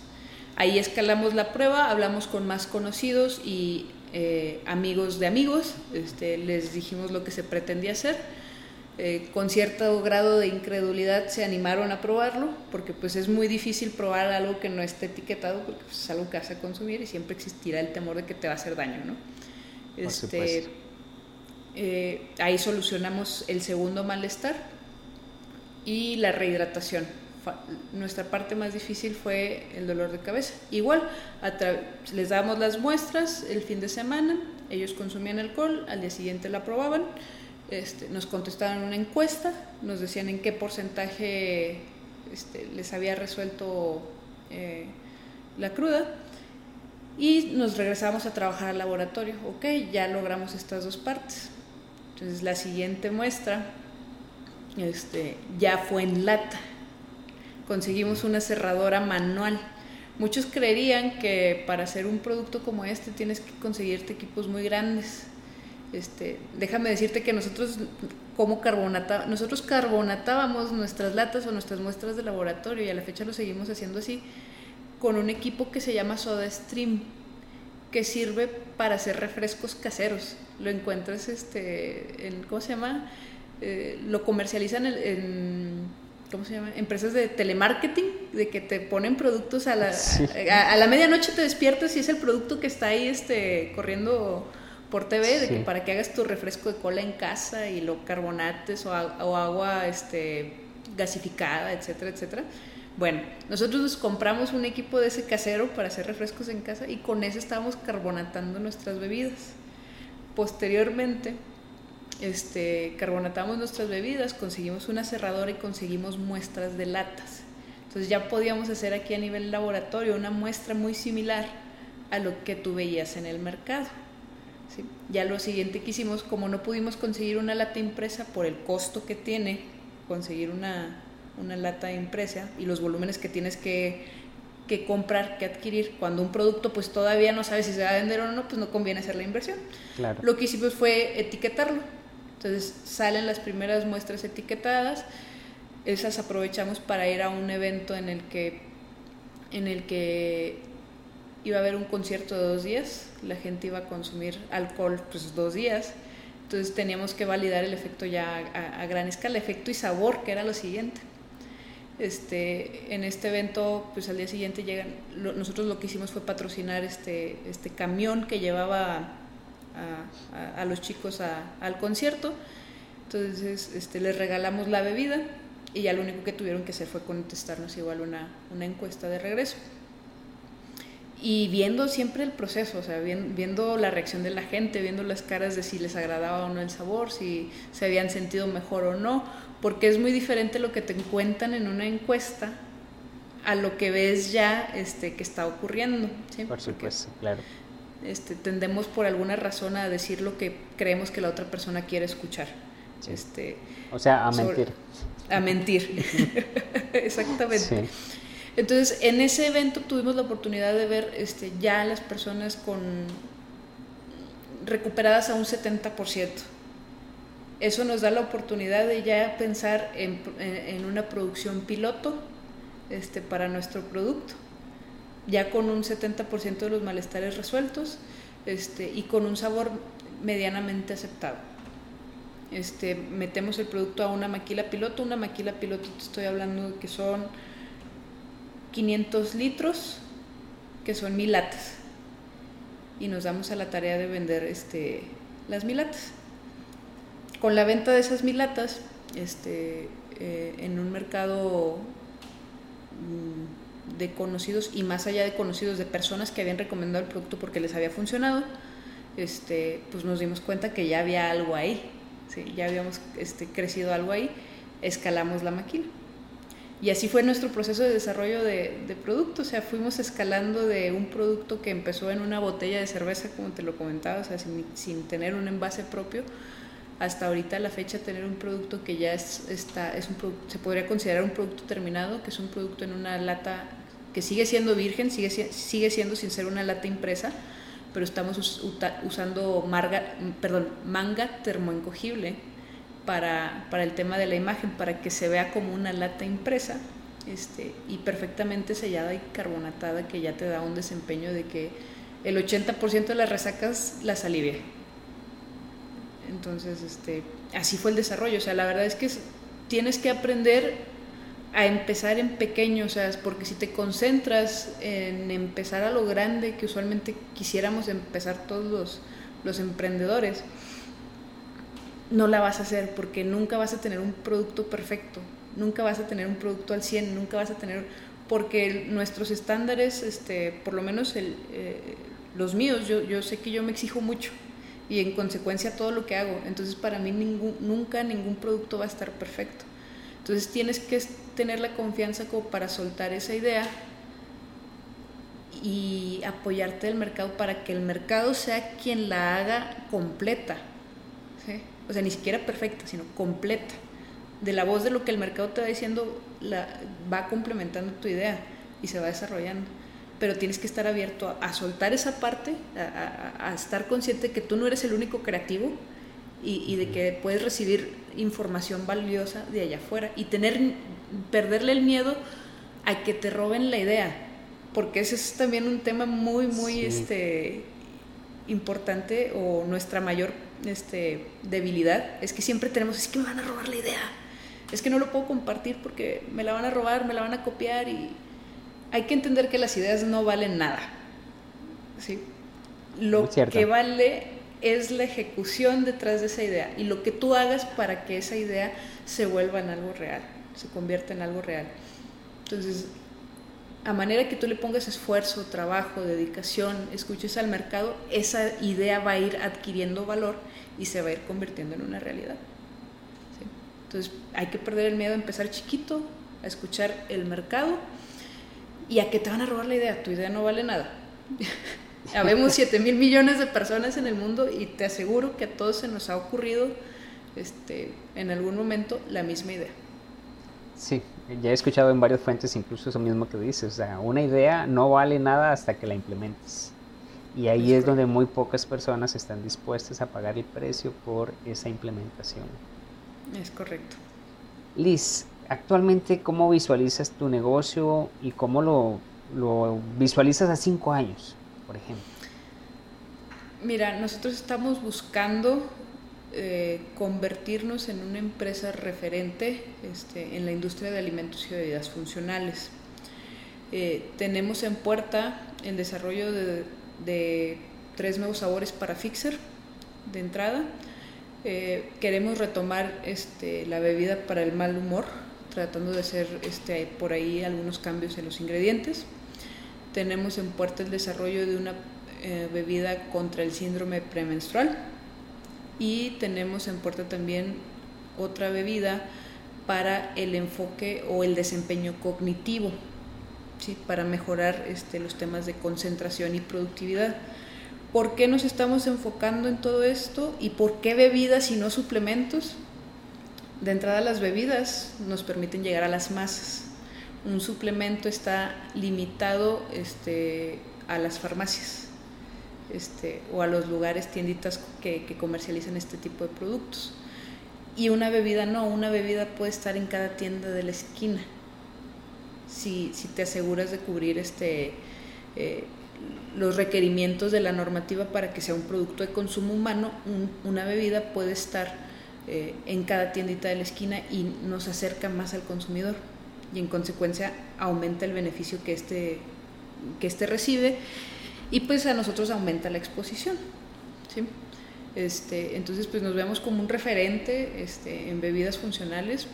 Ahí escalamos la prueba, hablamos con más conocidos y eh, amigos de amigos, este, les dijimos lo que se pretendía hacer. Eh, con cierto grado de incredulidad se animaron a probarlo, porque pues es muy difícil probar algo que no esté etiquetado, porque pues, es algo que vas a consumir y siempre existirá el temor de que te va a hacer daño, ¿no? Este, eh, ahí solucionamos el segundo malestar y la rehidratación nuestra parte más difícil fue el dolor de cabeza. Igual, les dábamos las muestras el fin de semana, ellos consumían alcohol, al día siguiente la probaban, este, nos contestaban una encuesta, nos decían en qué porcentaje este, les había resuelto eh, la cruda y nos regresamos a trabajar al laboratorio. Ok, ya logramos estas dos partes. Entonces la siguiente muestra este, ya fue en lata conseguimos una cerradora manual. Muchos creerían que para hacer un producto como este tienes que conseguirte equipos muy grandes. Este, déjame decirte que nosotros como carbonata, nosotros carbonatábamos nuestras latas o nuestras muestras de laboratorio y a la fecha lo seguimos haciendo así con un equipo que se llama Soda Stream que sirve para hacer refrescos caseros. Lo encuentras este en ¿cómo se llama? Eh, lo comercializan en ¿cómo se llama? Empresas de telemarketing, de que te ponen productos a la, a, la medianoche te despiertas y es el producto que está ahí este, corriendo por TV, de que para que hagas tu refresco de cola en casa y lo carbonates o, o agua este, gasificada, etcétera, etcétera. Bueno, nosotros nos compramos un equipo de ese casero para hacer refrescos en casa y con ese estábamos carbonatando nuestras bebidas. Posteriormente, este, carbonatamos nuestras bebidas, conseguimos una cerradora y conseguimos muestras de latas. Entonces ya podíamos hacer aquí a nivel laboratorio una muestra muy similar a lo que tú veías en el mercado. Ya lo siguiente que hicimos, como no pudimos conseguir una lata impresa por el costo que tiene conseguir una, una lata impresa y los volúmenes que tienes que, que, comprar, que adquirir, cuando un producto pues todavía no sabes si se va a vender o no, pues no conviene hacer la inversión. Lo que hicimos fue etiquetarlo entonces salen las primeras muestras etiquetadas, esas aprovechamos para ir a un evento en el que, en el que iba a haber un concierto de dos días, la gente iba a consumir alcohol pues dos días, entonces teníamos que validar el efecto ya a, gran escala, efecto y sabor, que era lo siguiente. Este, en este evento, pues al día siguiente llegan, nosotros lo que hicimos fue patrocinar este, este camión que llevaba a, los chicos al concierto. Entonces este, les regalamos la bebida y ya lo único que tuvieron que hacer fue contestarnos igual una, una encuesta de regreso. Y viendo siempre el proceso, o sea, viendo la reacción de la gente, viendo las caras de si les agradaba o no el sabor, si se habían sentido mejor o no, porque es muy diferente lo que te cuentan en una encuesta a lo que ves ya este, que está ocurriendo. Por supuesto, claro este, tendemos por alguna razón a decir lo que creemos que la otra persona quiere escuchar. Este, o sea, a mentir. A mentir, exactamente. Entonces, en ese evento tuvimos la oportunidad de ver este, ya las personas con recuperadas a un 70%. Eso nos da la oportunidad de ya pensar en, en una producción piloto este, para nuestro producto ya con un 70% de los malestares resueltos este, y con un sabor medianamente aceptado. Este, metemos el producto a una maquila piloto, una maquila piloto te estoy hablando de que son 500 litros, que son mil latas, y nos damos a la tarea de vender este, las mil latas. Con la venta de esas mil latas, este, eh, en un mercado mm, de conocidos y más allá de conocidos, de personas que habían recomendado el producto porque les había funcionado, este, pues nos dimos cuenta que ya había algo ahí, ya habíamos este, crecido algo ahí, escalamos la máquina. Y así fue nuestro proceso de desarrollo de, de producto, o sea, fuimos escalando de un producto que empezó en una botella de cerveza, como te lo comentaba, o sea, sin, sin tener un envase propio, hasta ahorita la fecha tener un producto que ya es, está, es un se podría considerar un producto terminado, que es un producto en una lata que sigue siendo virgen, sigue, sigue siendo sin ser una lata impresa, pero estamos usando marga, perdón, manga termoencogible para, para el tema de la imagen, para que se vea como una lata impresa este, y perfectamente sellada y carbonatada, que ya te da un desempeño de que el 80% de las resacas las alivia. Entonces, este, así fue el desarrollo. O sea, la verdad es que tienes que aprender a empezar en pequeño, o sea, porque si te concentras en empezar a lo grande, que usualmente quisiéramos empezar todos los, los emprendedores, no la vas a hacer porque nunca vas a tener un producto perfecto, nunca vas a tener un producto al 100, nunca vas a tener, porque nuestros estándares, este, por lo menos el, eh, los míos, yo, yo sé que yo me exijo mucho y en consecuencia todo lo que hago. Entonces para mí ningún, nunca ningún producto va a estar perfecto. Entonces tienes que tener la confianza como para soltar esa idea y apoyarte del mercado para que el mercado sea quien la haga completa. O sea, ni siquiera perfecta, sino completa. De la voz de lo que el mercado te va diciendo, la, va complementando tu idea y se va desarrollando pero tienes que estar abierto a, soltar esa parte, a, estar consciente de que tú no eres el único creativo y, de que puedes recibir información valiosa de allá afuera y tener, perderle el miedo a que te roben la idea, porque ese es también un tema muy, muy este, importante o nuestra mayor este, debilidad, es que siempre tenemos, es que me van a robar la idea, es que no lo puedo compartir porque me la van a robar, me la van a copiar y hay que entender que las ideas no valen nada. ¿sí? Lo que vale es la ejecución detrás de esa idea y lo que tú hagas para que esa idea se vuelva en algo real, se convierta en algo real. Entonces, a manera que tú le pongas esfuerzo, trabajo, dedicación, escuches al mercado, esa idea va a ir adquiriendo valor y se va a ir convirtiendo en una realidad. Entonces, hay que perder el miedo a empezar chiquito, a escuchar el mercado y a que te van a robar la idea. Tu idea no vale nada. Habemos 7 mil millones de personas en el mundo y te aseguro que a todos se nos ha ocurrido este, en algún momento la misma idea. Sí, ya he escuchado en varias fuentes incluso eso mismo que dices. O sea, una idea no vale nada hasta que la implementes. Y ahí es, es donde muy pocas personas están dispuestas a pagar el precio por esa implementación. Es correcto. Liz, actualmente, ¿cómo visualizas tu negocio y cómo lo, lo visualizas a cinco años, por ejemplo? Mira, nosotros estamos buscando eh, convertirnos en una empresa referente este, en la industria de alimentos y bebidas funcionales. Eh, tenemos en puerta el desarrollo de, tres nuevos sabores para Fixer de entrada. Eh, queremos retomar este, la bebida para el mal humor, tratando de hacer este, por ahí algunos cambios en los ingredientes. Tenemos en puerta el desarrollo de una eh, bebida contra el síndrome premenstrual y tenemos en puerta también otra bebida para el enfoque o el desempeño cognitivo, ¿sí? para mejorar este, los temas de concentración y productividad. ¿Por qué nos estamos enfocando en todo esto y por qué bebidas y no suplementos? De entrada las bebidas nos permiten llegar a las masas. Un suplemento está limitado este, a las farmacias este, o a los lugares, tienditas que, comercializan este tipo de productos. Y una bebida no, una bebida puede estar en cada tienda de la esquina. Si, te aseguras de cubrir este, eh, los requerimientos de la normativa para que sea un producto de consumo humano, una bebida puede estar eh, en cada tiendita de la esquina y nos acerca más al consumidor y en consecuencia aumenta el beneficio que este, que este recibe y pues a nosotros aumenta la exposición. ¿sí? Este, entonces pues nos vemos como un referente este, en bebidas funcionales,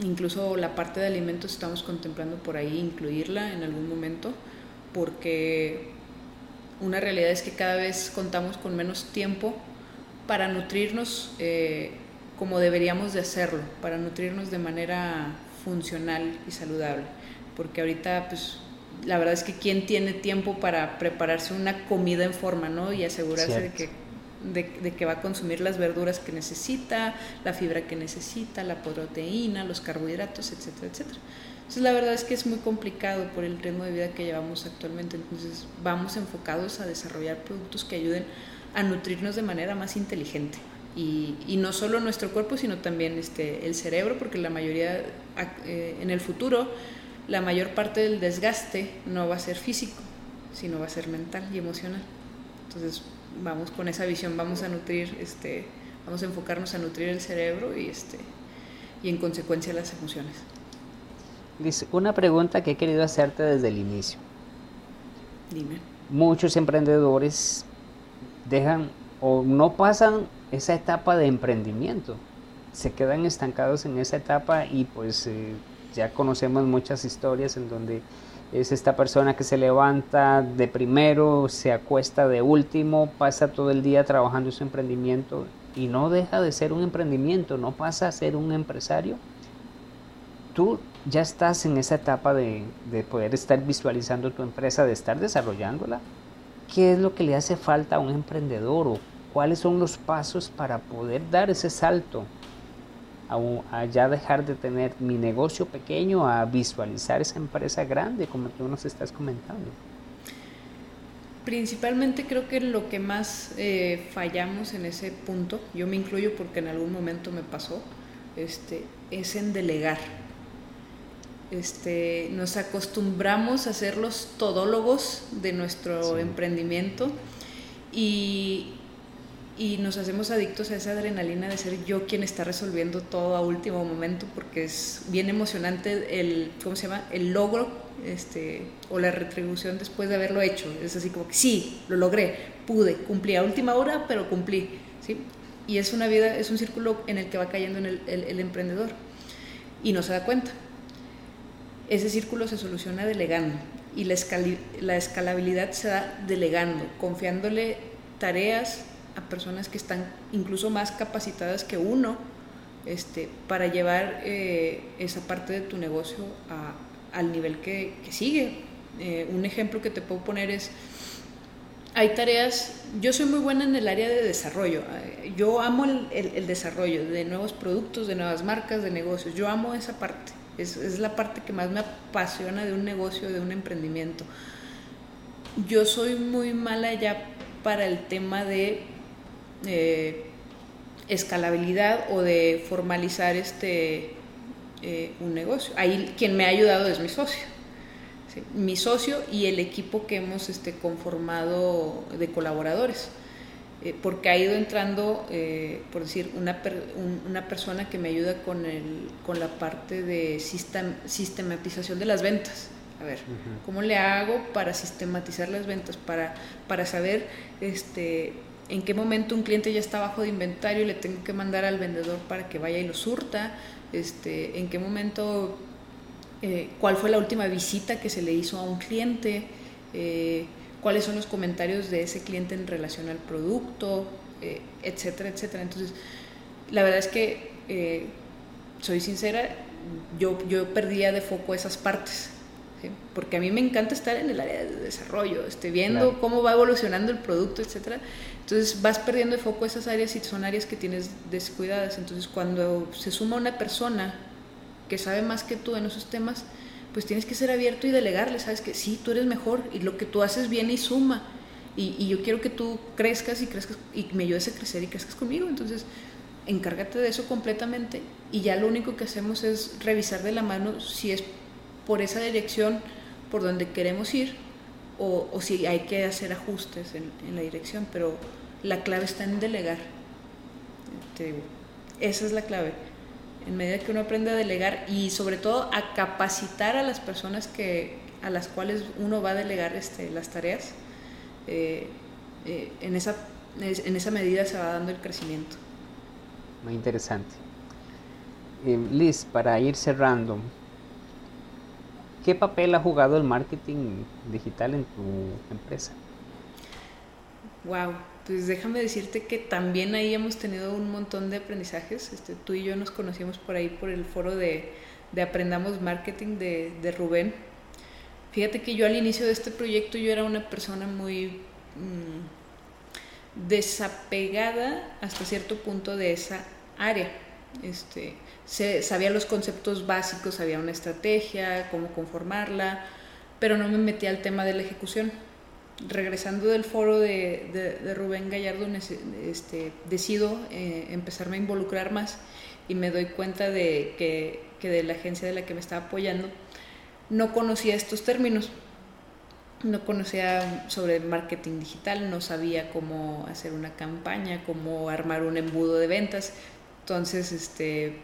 incluso la parte de alimentos estamos contemplando por ahí incluirla en algún momento porque una realidad es que cada vez contamos con menos tiempo para nutrirnos eh, como deberíamos de hacerlo, para nutrirnos de manera funcional y saludable. Porque ahorita, pues, la verdad es que quién tiene tiempo para prepararse una comida en forma, ¿no? Y asegurarse de que de, que va a consumir las verduras que necesita, la fibra que necesita, la proteína, los carbohidratos, etcétera, etcétera. Entonces la verdad es que es muy complicado por el ritmo de vida que llevamos actualmente. Entonces vamos enfocados a desarrollar productos que ayuden a nutrirnos de manera más inteligente. Y, y no solo nuestro cuerpo, sino también este, el cerebro, porque la mayoría, eh, en el futuro, la mayor parte del desgaste no va a ser físico, sino va a ser mental y emocional. Entonces vamos con esa visión, vamos a nutrir, este, vamos a enfocarnos a nutrir el cerebro y, este, y en consecuencia las emociones. Liz, una pregunta que he querido hacerte desde el inicio. Dime. Muchos emprendedores dejan o no pasan esa etapa de emprendimiento, se quedan estancados en esa etapa y pues eh, ya conocemos muchas historias en donde es esta persona que se levanta de primero, se acuesta de último, pasa todo el día trabajando en su emprendimiento y no deja de ser un emprendimiento, no pasa a ser un empresario. Tú ya estás en esa etapa de, de poder estar visualizando tu empresa, de estar desarrollándola. ¿Qué es lo que le hace falta a un emprendedor o cuáles son los pasos para poder dar ese salto a, ya dejar de tener mi negocio pequeño a visualizar esa empresa grande como tú nos estás comentando? Principalmente creo que lo que más eh, fallamos en ese punto, yo me incluyo porque en algún momento me pasó, este, es en delegar. Este, nos acostumbramos a ser los todólogos de nuestro emprendimiento y, y nos hacemos adictos a esa adrenalina de ser yo quien está resolviendo todo a último momento porque es bien emocionante el, ¿cómo se llama? El logro este, o la retribución después de haberlo hecho. Es así como que sí, lo logré, pude, cumplí a última hora, pero cumplí. ¿sí? Y es una vida, es un círculo en el que va cayendo en el, el emprendedor y no se da cuenta. Ese círculo se soluciona delegando y la, la escalabilidad se da delegando, confiándole tareas a personas que están incluso más capacitadas que uno este, para llevar eh, esa parte de tu negocio al nivel que, sigue. Eh, un ejemplo que te puedo poner es, hay tareas, yo soy muy buena en el área de desarrollo, eh, yo amo el, desarrollo de nuevos productos, de nuevas marcas, de negocios, yo amo esa parte, es, es la parte que más me apasiona de un negocio, de un emprendimiento. Yo soy muy mala ya para el tema de eh, escalabilidad o de formalizar este, eh, un negocio. Ahí quien me ha ayudado es mi socio. Mi socio y el equipo que hemos este, conformado de colaboradores. Eh, porque ha ido entrando, por decir, una, una persona que me ayuda con, el, con la parte de sistematización de las ventas. A ver, ¿cómo le hago para sistematizar las ventas? Para, para saber este, en qué momento un cliente ya está bajo de inventario y le tengo que mandar al vendedor para que vaya y lo surta, este, en qué momento, eh, cuál fue la última visita que se le hizo a un cliente, eh, cuáles son los comentarios de ese cliente en relación al producto, eh, etcétera, etcétera. Entonces, la verdad es que, soy sincera, yo, yo perdía de foco esas partes porque a mí me encanta estar en el área de desarrollo, este, viendo cómo va evolucionando el producto, etcétera. Entonces vas perdiendo de foco esas áreas y son áreas que tienes descuidadas. Entonces cuando se suma una persona que sabe más que tú en esos temas, pues tienes que ser abierto y delegarle, sabes que sí, tú eres mejor y lo que tú haces viene y suma. Y, y yo quiero que tú crezcas y crezcas y me ayudes a crecer y crezcas conmigo. Entonces encárgate de eso completamente y ya lo único que hacemos es revisar de la mano si es por esa dirección por donde queremos ir o, si hay que hacer ajustes en, la dirección, pero la clave está en delegar. esa es la clave. En medida que uno aprende a delegar y sobre todo a capacitar a las personas que, a las cuales uno va a delegar este, las tareas, eh, eh, en, esa, en esa medida se va dando el crecimiento. Muy interesante. Eh, Liz, para ir cerrando, ¿Qué papel ha jugado el marketing digital en tu empresa? Wow, pues déjame decirte que también ahí hemos tenido un montón de aprendizajes. Este, tú y yo nos conocimos por ahí por el foro de, Aprendamos Marketing de, Rubén. Fíjate que yo al inicio de este proyecto yo era una persona muy, mm, desapegada hasta cierto punto de esa área. Este, se, sabía los conceptos básicos, sabía una estrategia, cómo conformarla, pero no me metí al tema de la ejecución. Regresando del foro de, de, Rubén Gallardo, este, decido eh, empezarme a involucrar más y me doy cuenta de que, que de la agencia de la que me estaba apoyando no conocía estos términos no conocía sobre marketing digital, no sabía cómo hacer una campaña, cómo armar un embudo de ventas. Entonces, este,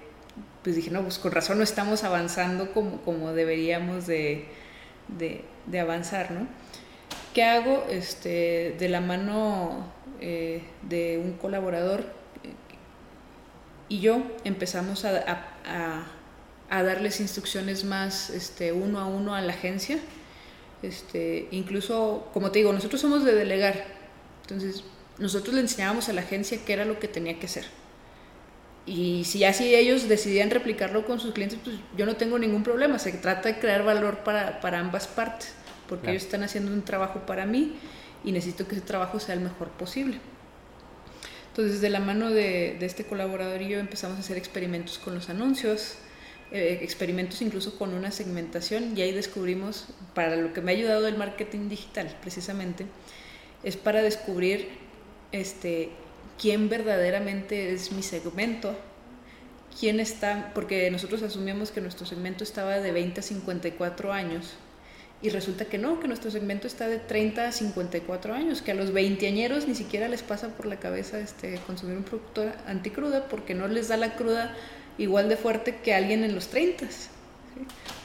pues dije, no, pues con razón no estamos avanzando como, como deberíamos de, de, avanzar, ¿no? ¿Qué hago? Este, de la mano eh, de un colaborador eh, y yo empezamos a, a, a, darles instrucciones más este, uno a uno a la agencia este, incluso, como te digo, nosotros somos de delegar. Entonces, nosotros le enseñábamos a la agencia qué era lo que tenía que hacer. Y si así ellos decidían replicarlo con sus clientes, pues yo no tengo ningún problema. Se trata de crear valor para, para ambas partes, porque ellos están haciendo un trabajo para mí y necesito que ese trabajo sea el mejor posible. Entonces, de la mano de, de este colaborador y yo empezamos a hacer experimentos con los anuncios, eh, experimentos incluso con una segmentación y ahí descubrimos, para lo que me ha ayudado el marketing digital precisamente, es para descubrir este, quién verdaderamente es mi segmento, quién está, porque nosotros asumíamos que nuestro segmento estaba de 20 a 54 años y resulta que no, que nuestro segmento está de 30 a 54 años, que a los veinteañeros ni siquiera les pasa por la cabeza este, consumir un producto anticruda porque no les da la cruda igual de fuerte que alguien en los 30.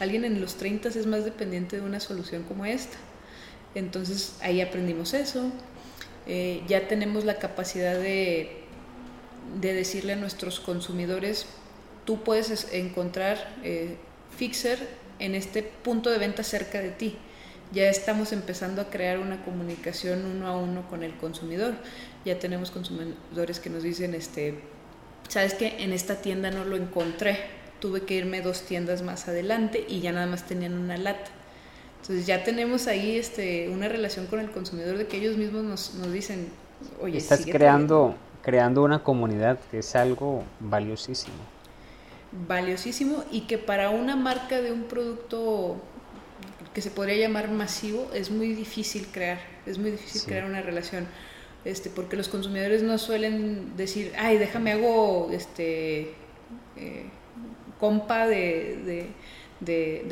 Alguien en los 30 es más dependiente de una solución como esta. Entonces ahí aprendimos eso. Eh, ya tenemos la capacidad de, de, decirle a nuestros consumidores, tú puedes encontrar eh, Fixer en este punto de venta cerca de ti. Ya estamos empezando a crear una comunicación uno a uno con el consumidor. Ya tenemos consumidores que nos dicen, este, sabes que en esta tienda no lo encontré, tuve que irme dos tiendas más adelante y ya nada más tenían una lata. Entonces ya tenemos ahí este, una relación con el consumidor de que ellos mismos nos, nos dicen, oye, estás creando, creando una comunidad que es algo valiosísimo. Valiosísimo y que para una marca de un producto que se podría llamar masivo es muy difícil crear, es muy difícil crear una relación este, porque los consumidores no suelen decir, ay, déjame hago este eh, compa de,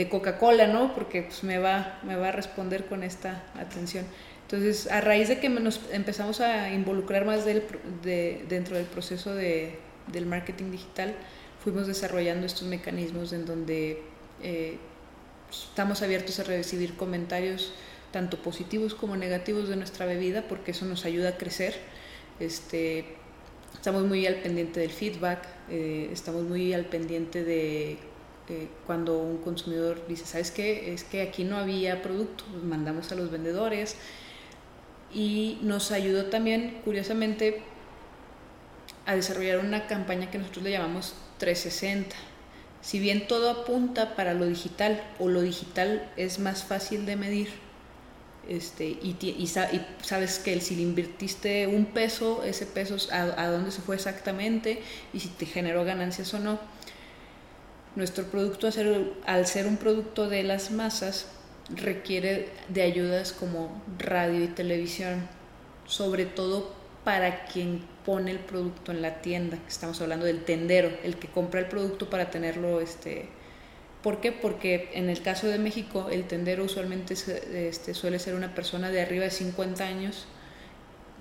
Coca-Cola, ¿no? Porque pues, me, va, me va a responder con esta atención. Entonces, a raíz de que nos empezamos a involucrar más dentro del proceso del marketing digital, fuimos desarrollando estos mecanismos en donde eh, estamos abiertos a recibir comentarios tanto positivos como negativos de nuestra bebida, porque eso nos ayuda a crecer. Este, estamos muy al pendiente del feedback, eh, estamos muy al pendiente de eh, cuando un consumidor dice, ¿sabes qué? Es que aquí no había producto, mandamos a los vendedores. Y nos ayudó también, curiosamente, a desarrollar una campaña que nosotros le llamamos 360. Si bien todo apunta para lo digital o lo digital es más fácil de medir, este, y, y, sabes que si le invertiste un peso, ese peso a, dónde se fue exactamente y si te generó ganancias o no. Nuestro producto, al ser un producto de las masas, requiere de ayudas como radio y televisión, sobre todo para quien pone el producto en la tienda, estamos hablando del tendero, el que compra el producto para tenerlo este, ¿Por qué? Porque en el caso de México el tendero usualmente este, suele ser una persona de arriba de 50 años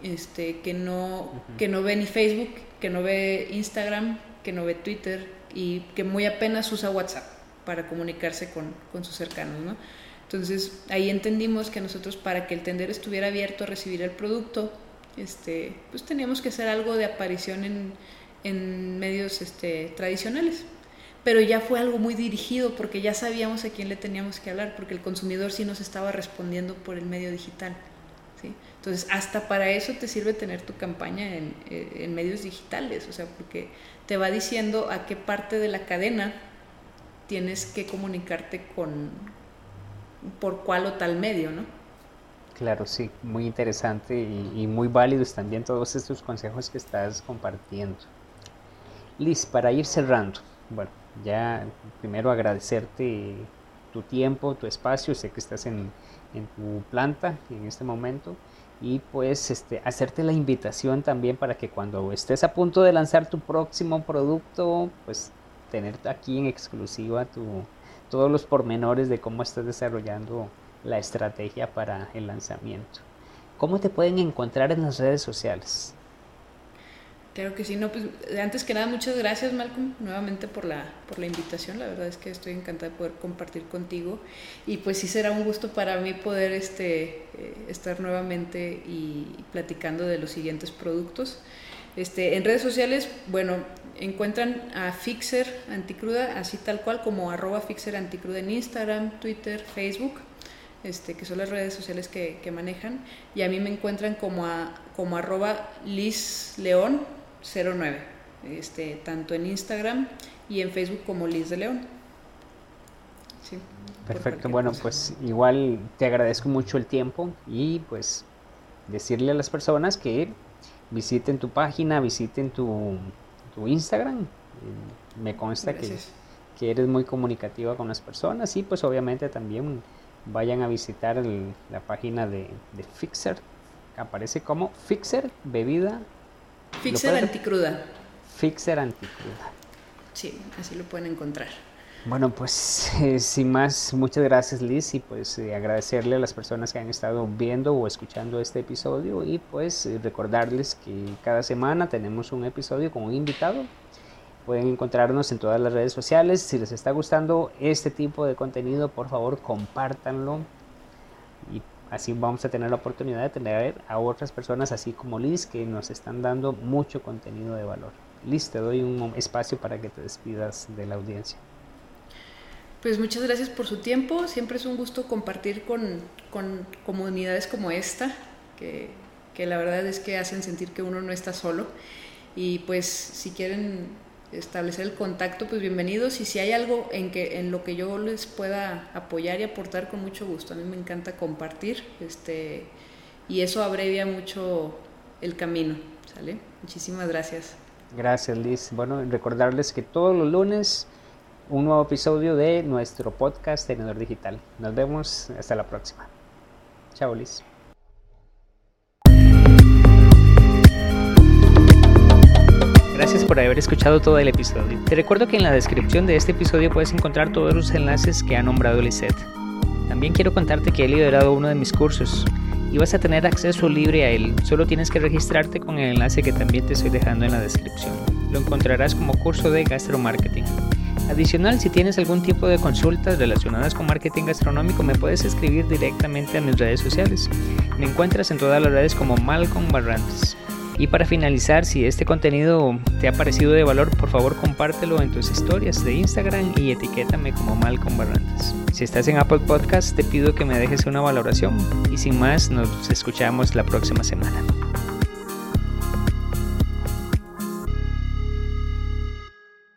este, que, no, que no ve ni Facebook, que no ve Instagram, que no ve Twitter y que muy apenas usa WhatsApp para comunicarse con, con sus cercanos. ¿no? Entonces ahí entendimos que nosotros para que el tendero estuviera abierto a recibir el producto, este, pues teníamos que hacer algo de aparición en, en medios este, tradicionales pero ya fue algo muy dirigido porque ya sabíamos a quién le teníamos que hablar, porque el consumidor sí nos estaba respondiendo por el medio digital. ¿sí? Entonces, hasta para eso te sirve tener tu campaña en, en, medios digitales, o sea, porque te va diciendo a qué parte de la cadena tienes que comunicarte con por cuál o tal medio, ¿no? Claro, sí, muy interesante y, muy válidos también todos estos consejos que estás compartiendo. Liz, para ir cerrando, bueno, ya primero agradecerte tu tiempo, tu espacio, sé que estás en, en tu planta en este momento y pues este, hacerte la invitación también para que cuando estés a punto de lanzar tu próximo producto, pues tener aquí en exclusiva tu, todos los pormenores de cómo estás desarrollando la estrategia para el lanzamiento. ¿Cómo te pueden encontrar en las redes sociales? Claro que sí, no, pues antes que nada muchas gracias Malcolm nuevamente por la, por la invitación, la verdad es que estoy encantada de poder compartir contigo y pues sí será un gusto para mí poder este, eh, estar nuevamente y platicando de los siguientes productos. Este, en redes sociales, bueno, encuentran a Fixer Anticruda, así tal cual como arroba Fixer Anticruda en Instagram, Twitter, Facebook. Este, que son las redes sociales que, que, manejan, y a mí me encuentran como, a, como arroba Liz León 09, este, tanto en Instagram y en Facebook como Liz de León. Perfecto, bueno, pues igual te agradezco mucho el tiempo y pues decirle a las personas que visiten tu página, visiten tu, tu Instagram. Me consta que, que, eres muy comunicativa con las personas y pues obviamente también vayan a visitar la página de, de Fixer. Aparece como Fixer Bebida Fixer anticruda. Fixer anticruda. Sí, así lo pueden encontrar. Bueno, pues eh, sin más, muchas gracias Liz y pues eh, agradecerle a las personas que han estado viendo o escuchando este episodio y pues eh, recordarles que cada semana tenemos un episodio con un invitado. Pueden encontrarnos en todas las redes sociales. Si les está gustando este tipo de contenido, por favor compártanlo Así vamos a tener la oportunidad de tener a otras personas así como Liz que nos están dando mucho contenido de valor. Liz, te doy un espacio para que te despidas de la audiencia. Pues muchas gracias por su tiempo. Siempre es un gusto compartir con, comunidades como esta, que la verdad es que hacen sentir que uno no está solo. Y pues si quieren establecer el contacto, pues bienvenidos. Y si hay algo en, que, en lo que yo les pueda apoyar y aportar con mucho gusto. A mí me encanta compartir este, y eso abrevia mucho el camino. ¿sale? Muchísimas gracias. Gracias Liz. Bueno, recordarles que todos los lunes un nuevo episodio de nuestro podcast Tenedor Digital. Nos vemos hasta la próxima. Chao Liz. Gracias por haber escuchado todo el episodio. Te recuerdo que en la descripción de este episodio puedes encontrar todos los enlaces que ha nombrado Lisette. También quiero contarte que he liderado uno de mis cursos y vas a tener acceso libre a él. Solo tienes que registrarte con el enlace que también te estoy dejando en la descripción. Lo encontrarás como curso de gastromarketing. Adicional, si tienes algún tipo de consultas relacionadas con marketing gastronómico, me puedes escribir directamente a mis redes sociales. Me encuentras en todas las redes como Malcolm Barrantes. Y para finalizar, si este contenido te ha parecido de valor, por favor compártelo en tus historias de Instagram y etiquétame como Malcolm Barrantes. Si estás en Apple Podcast, te pido que me dejes una valoración y sin más, nos escuchamos la próxima semana.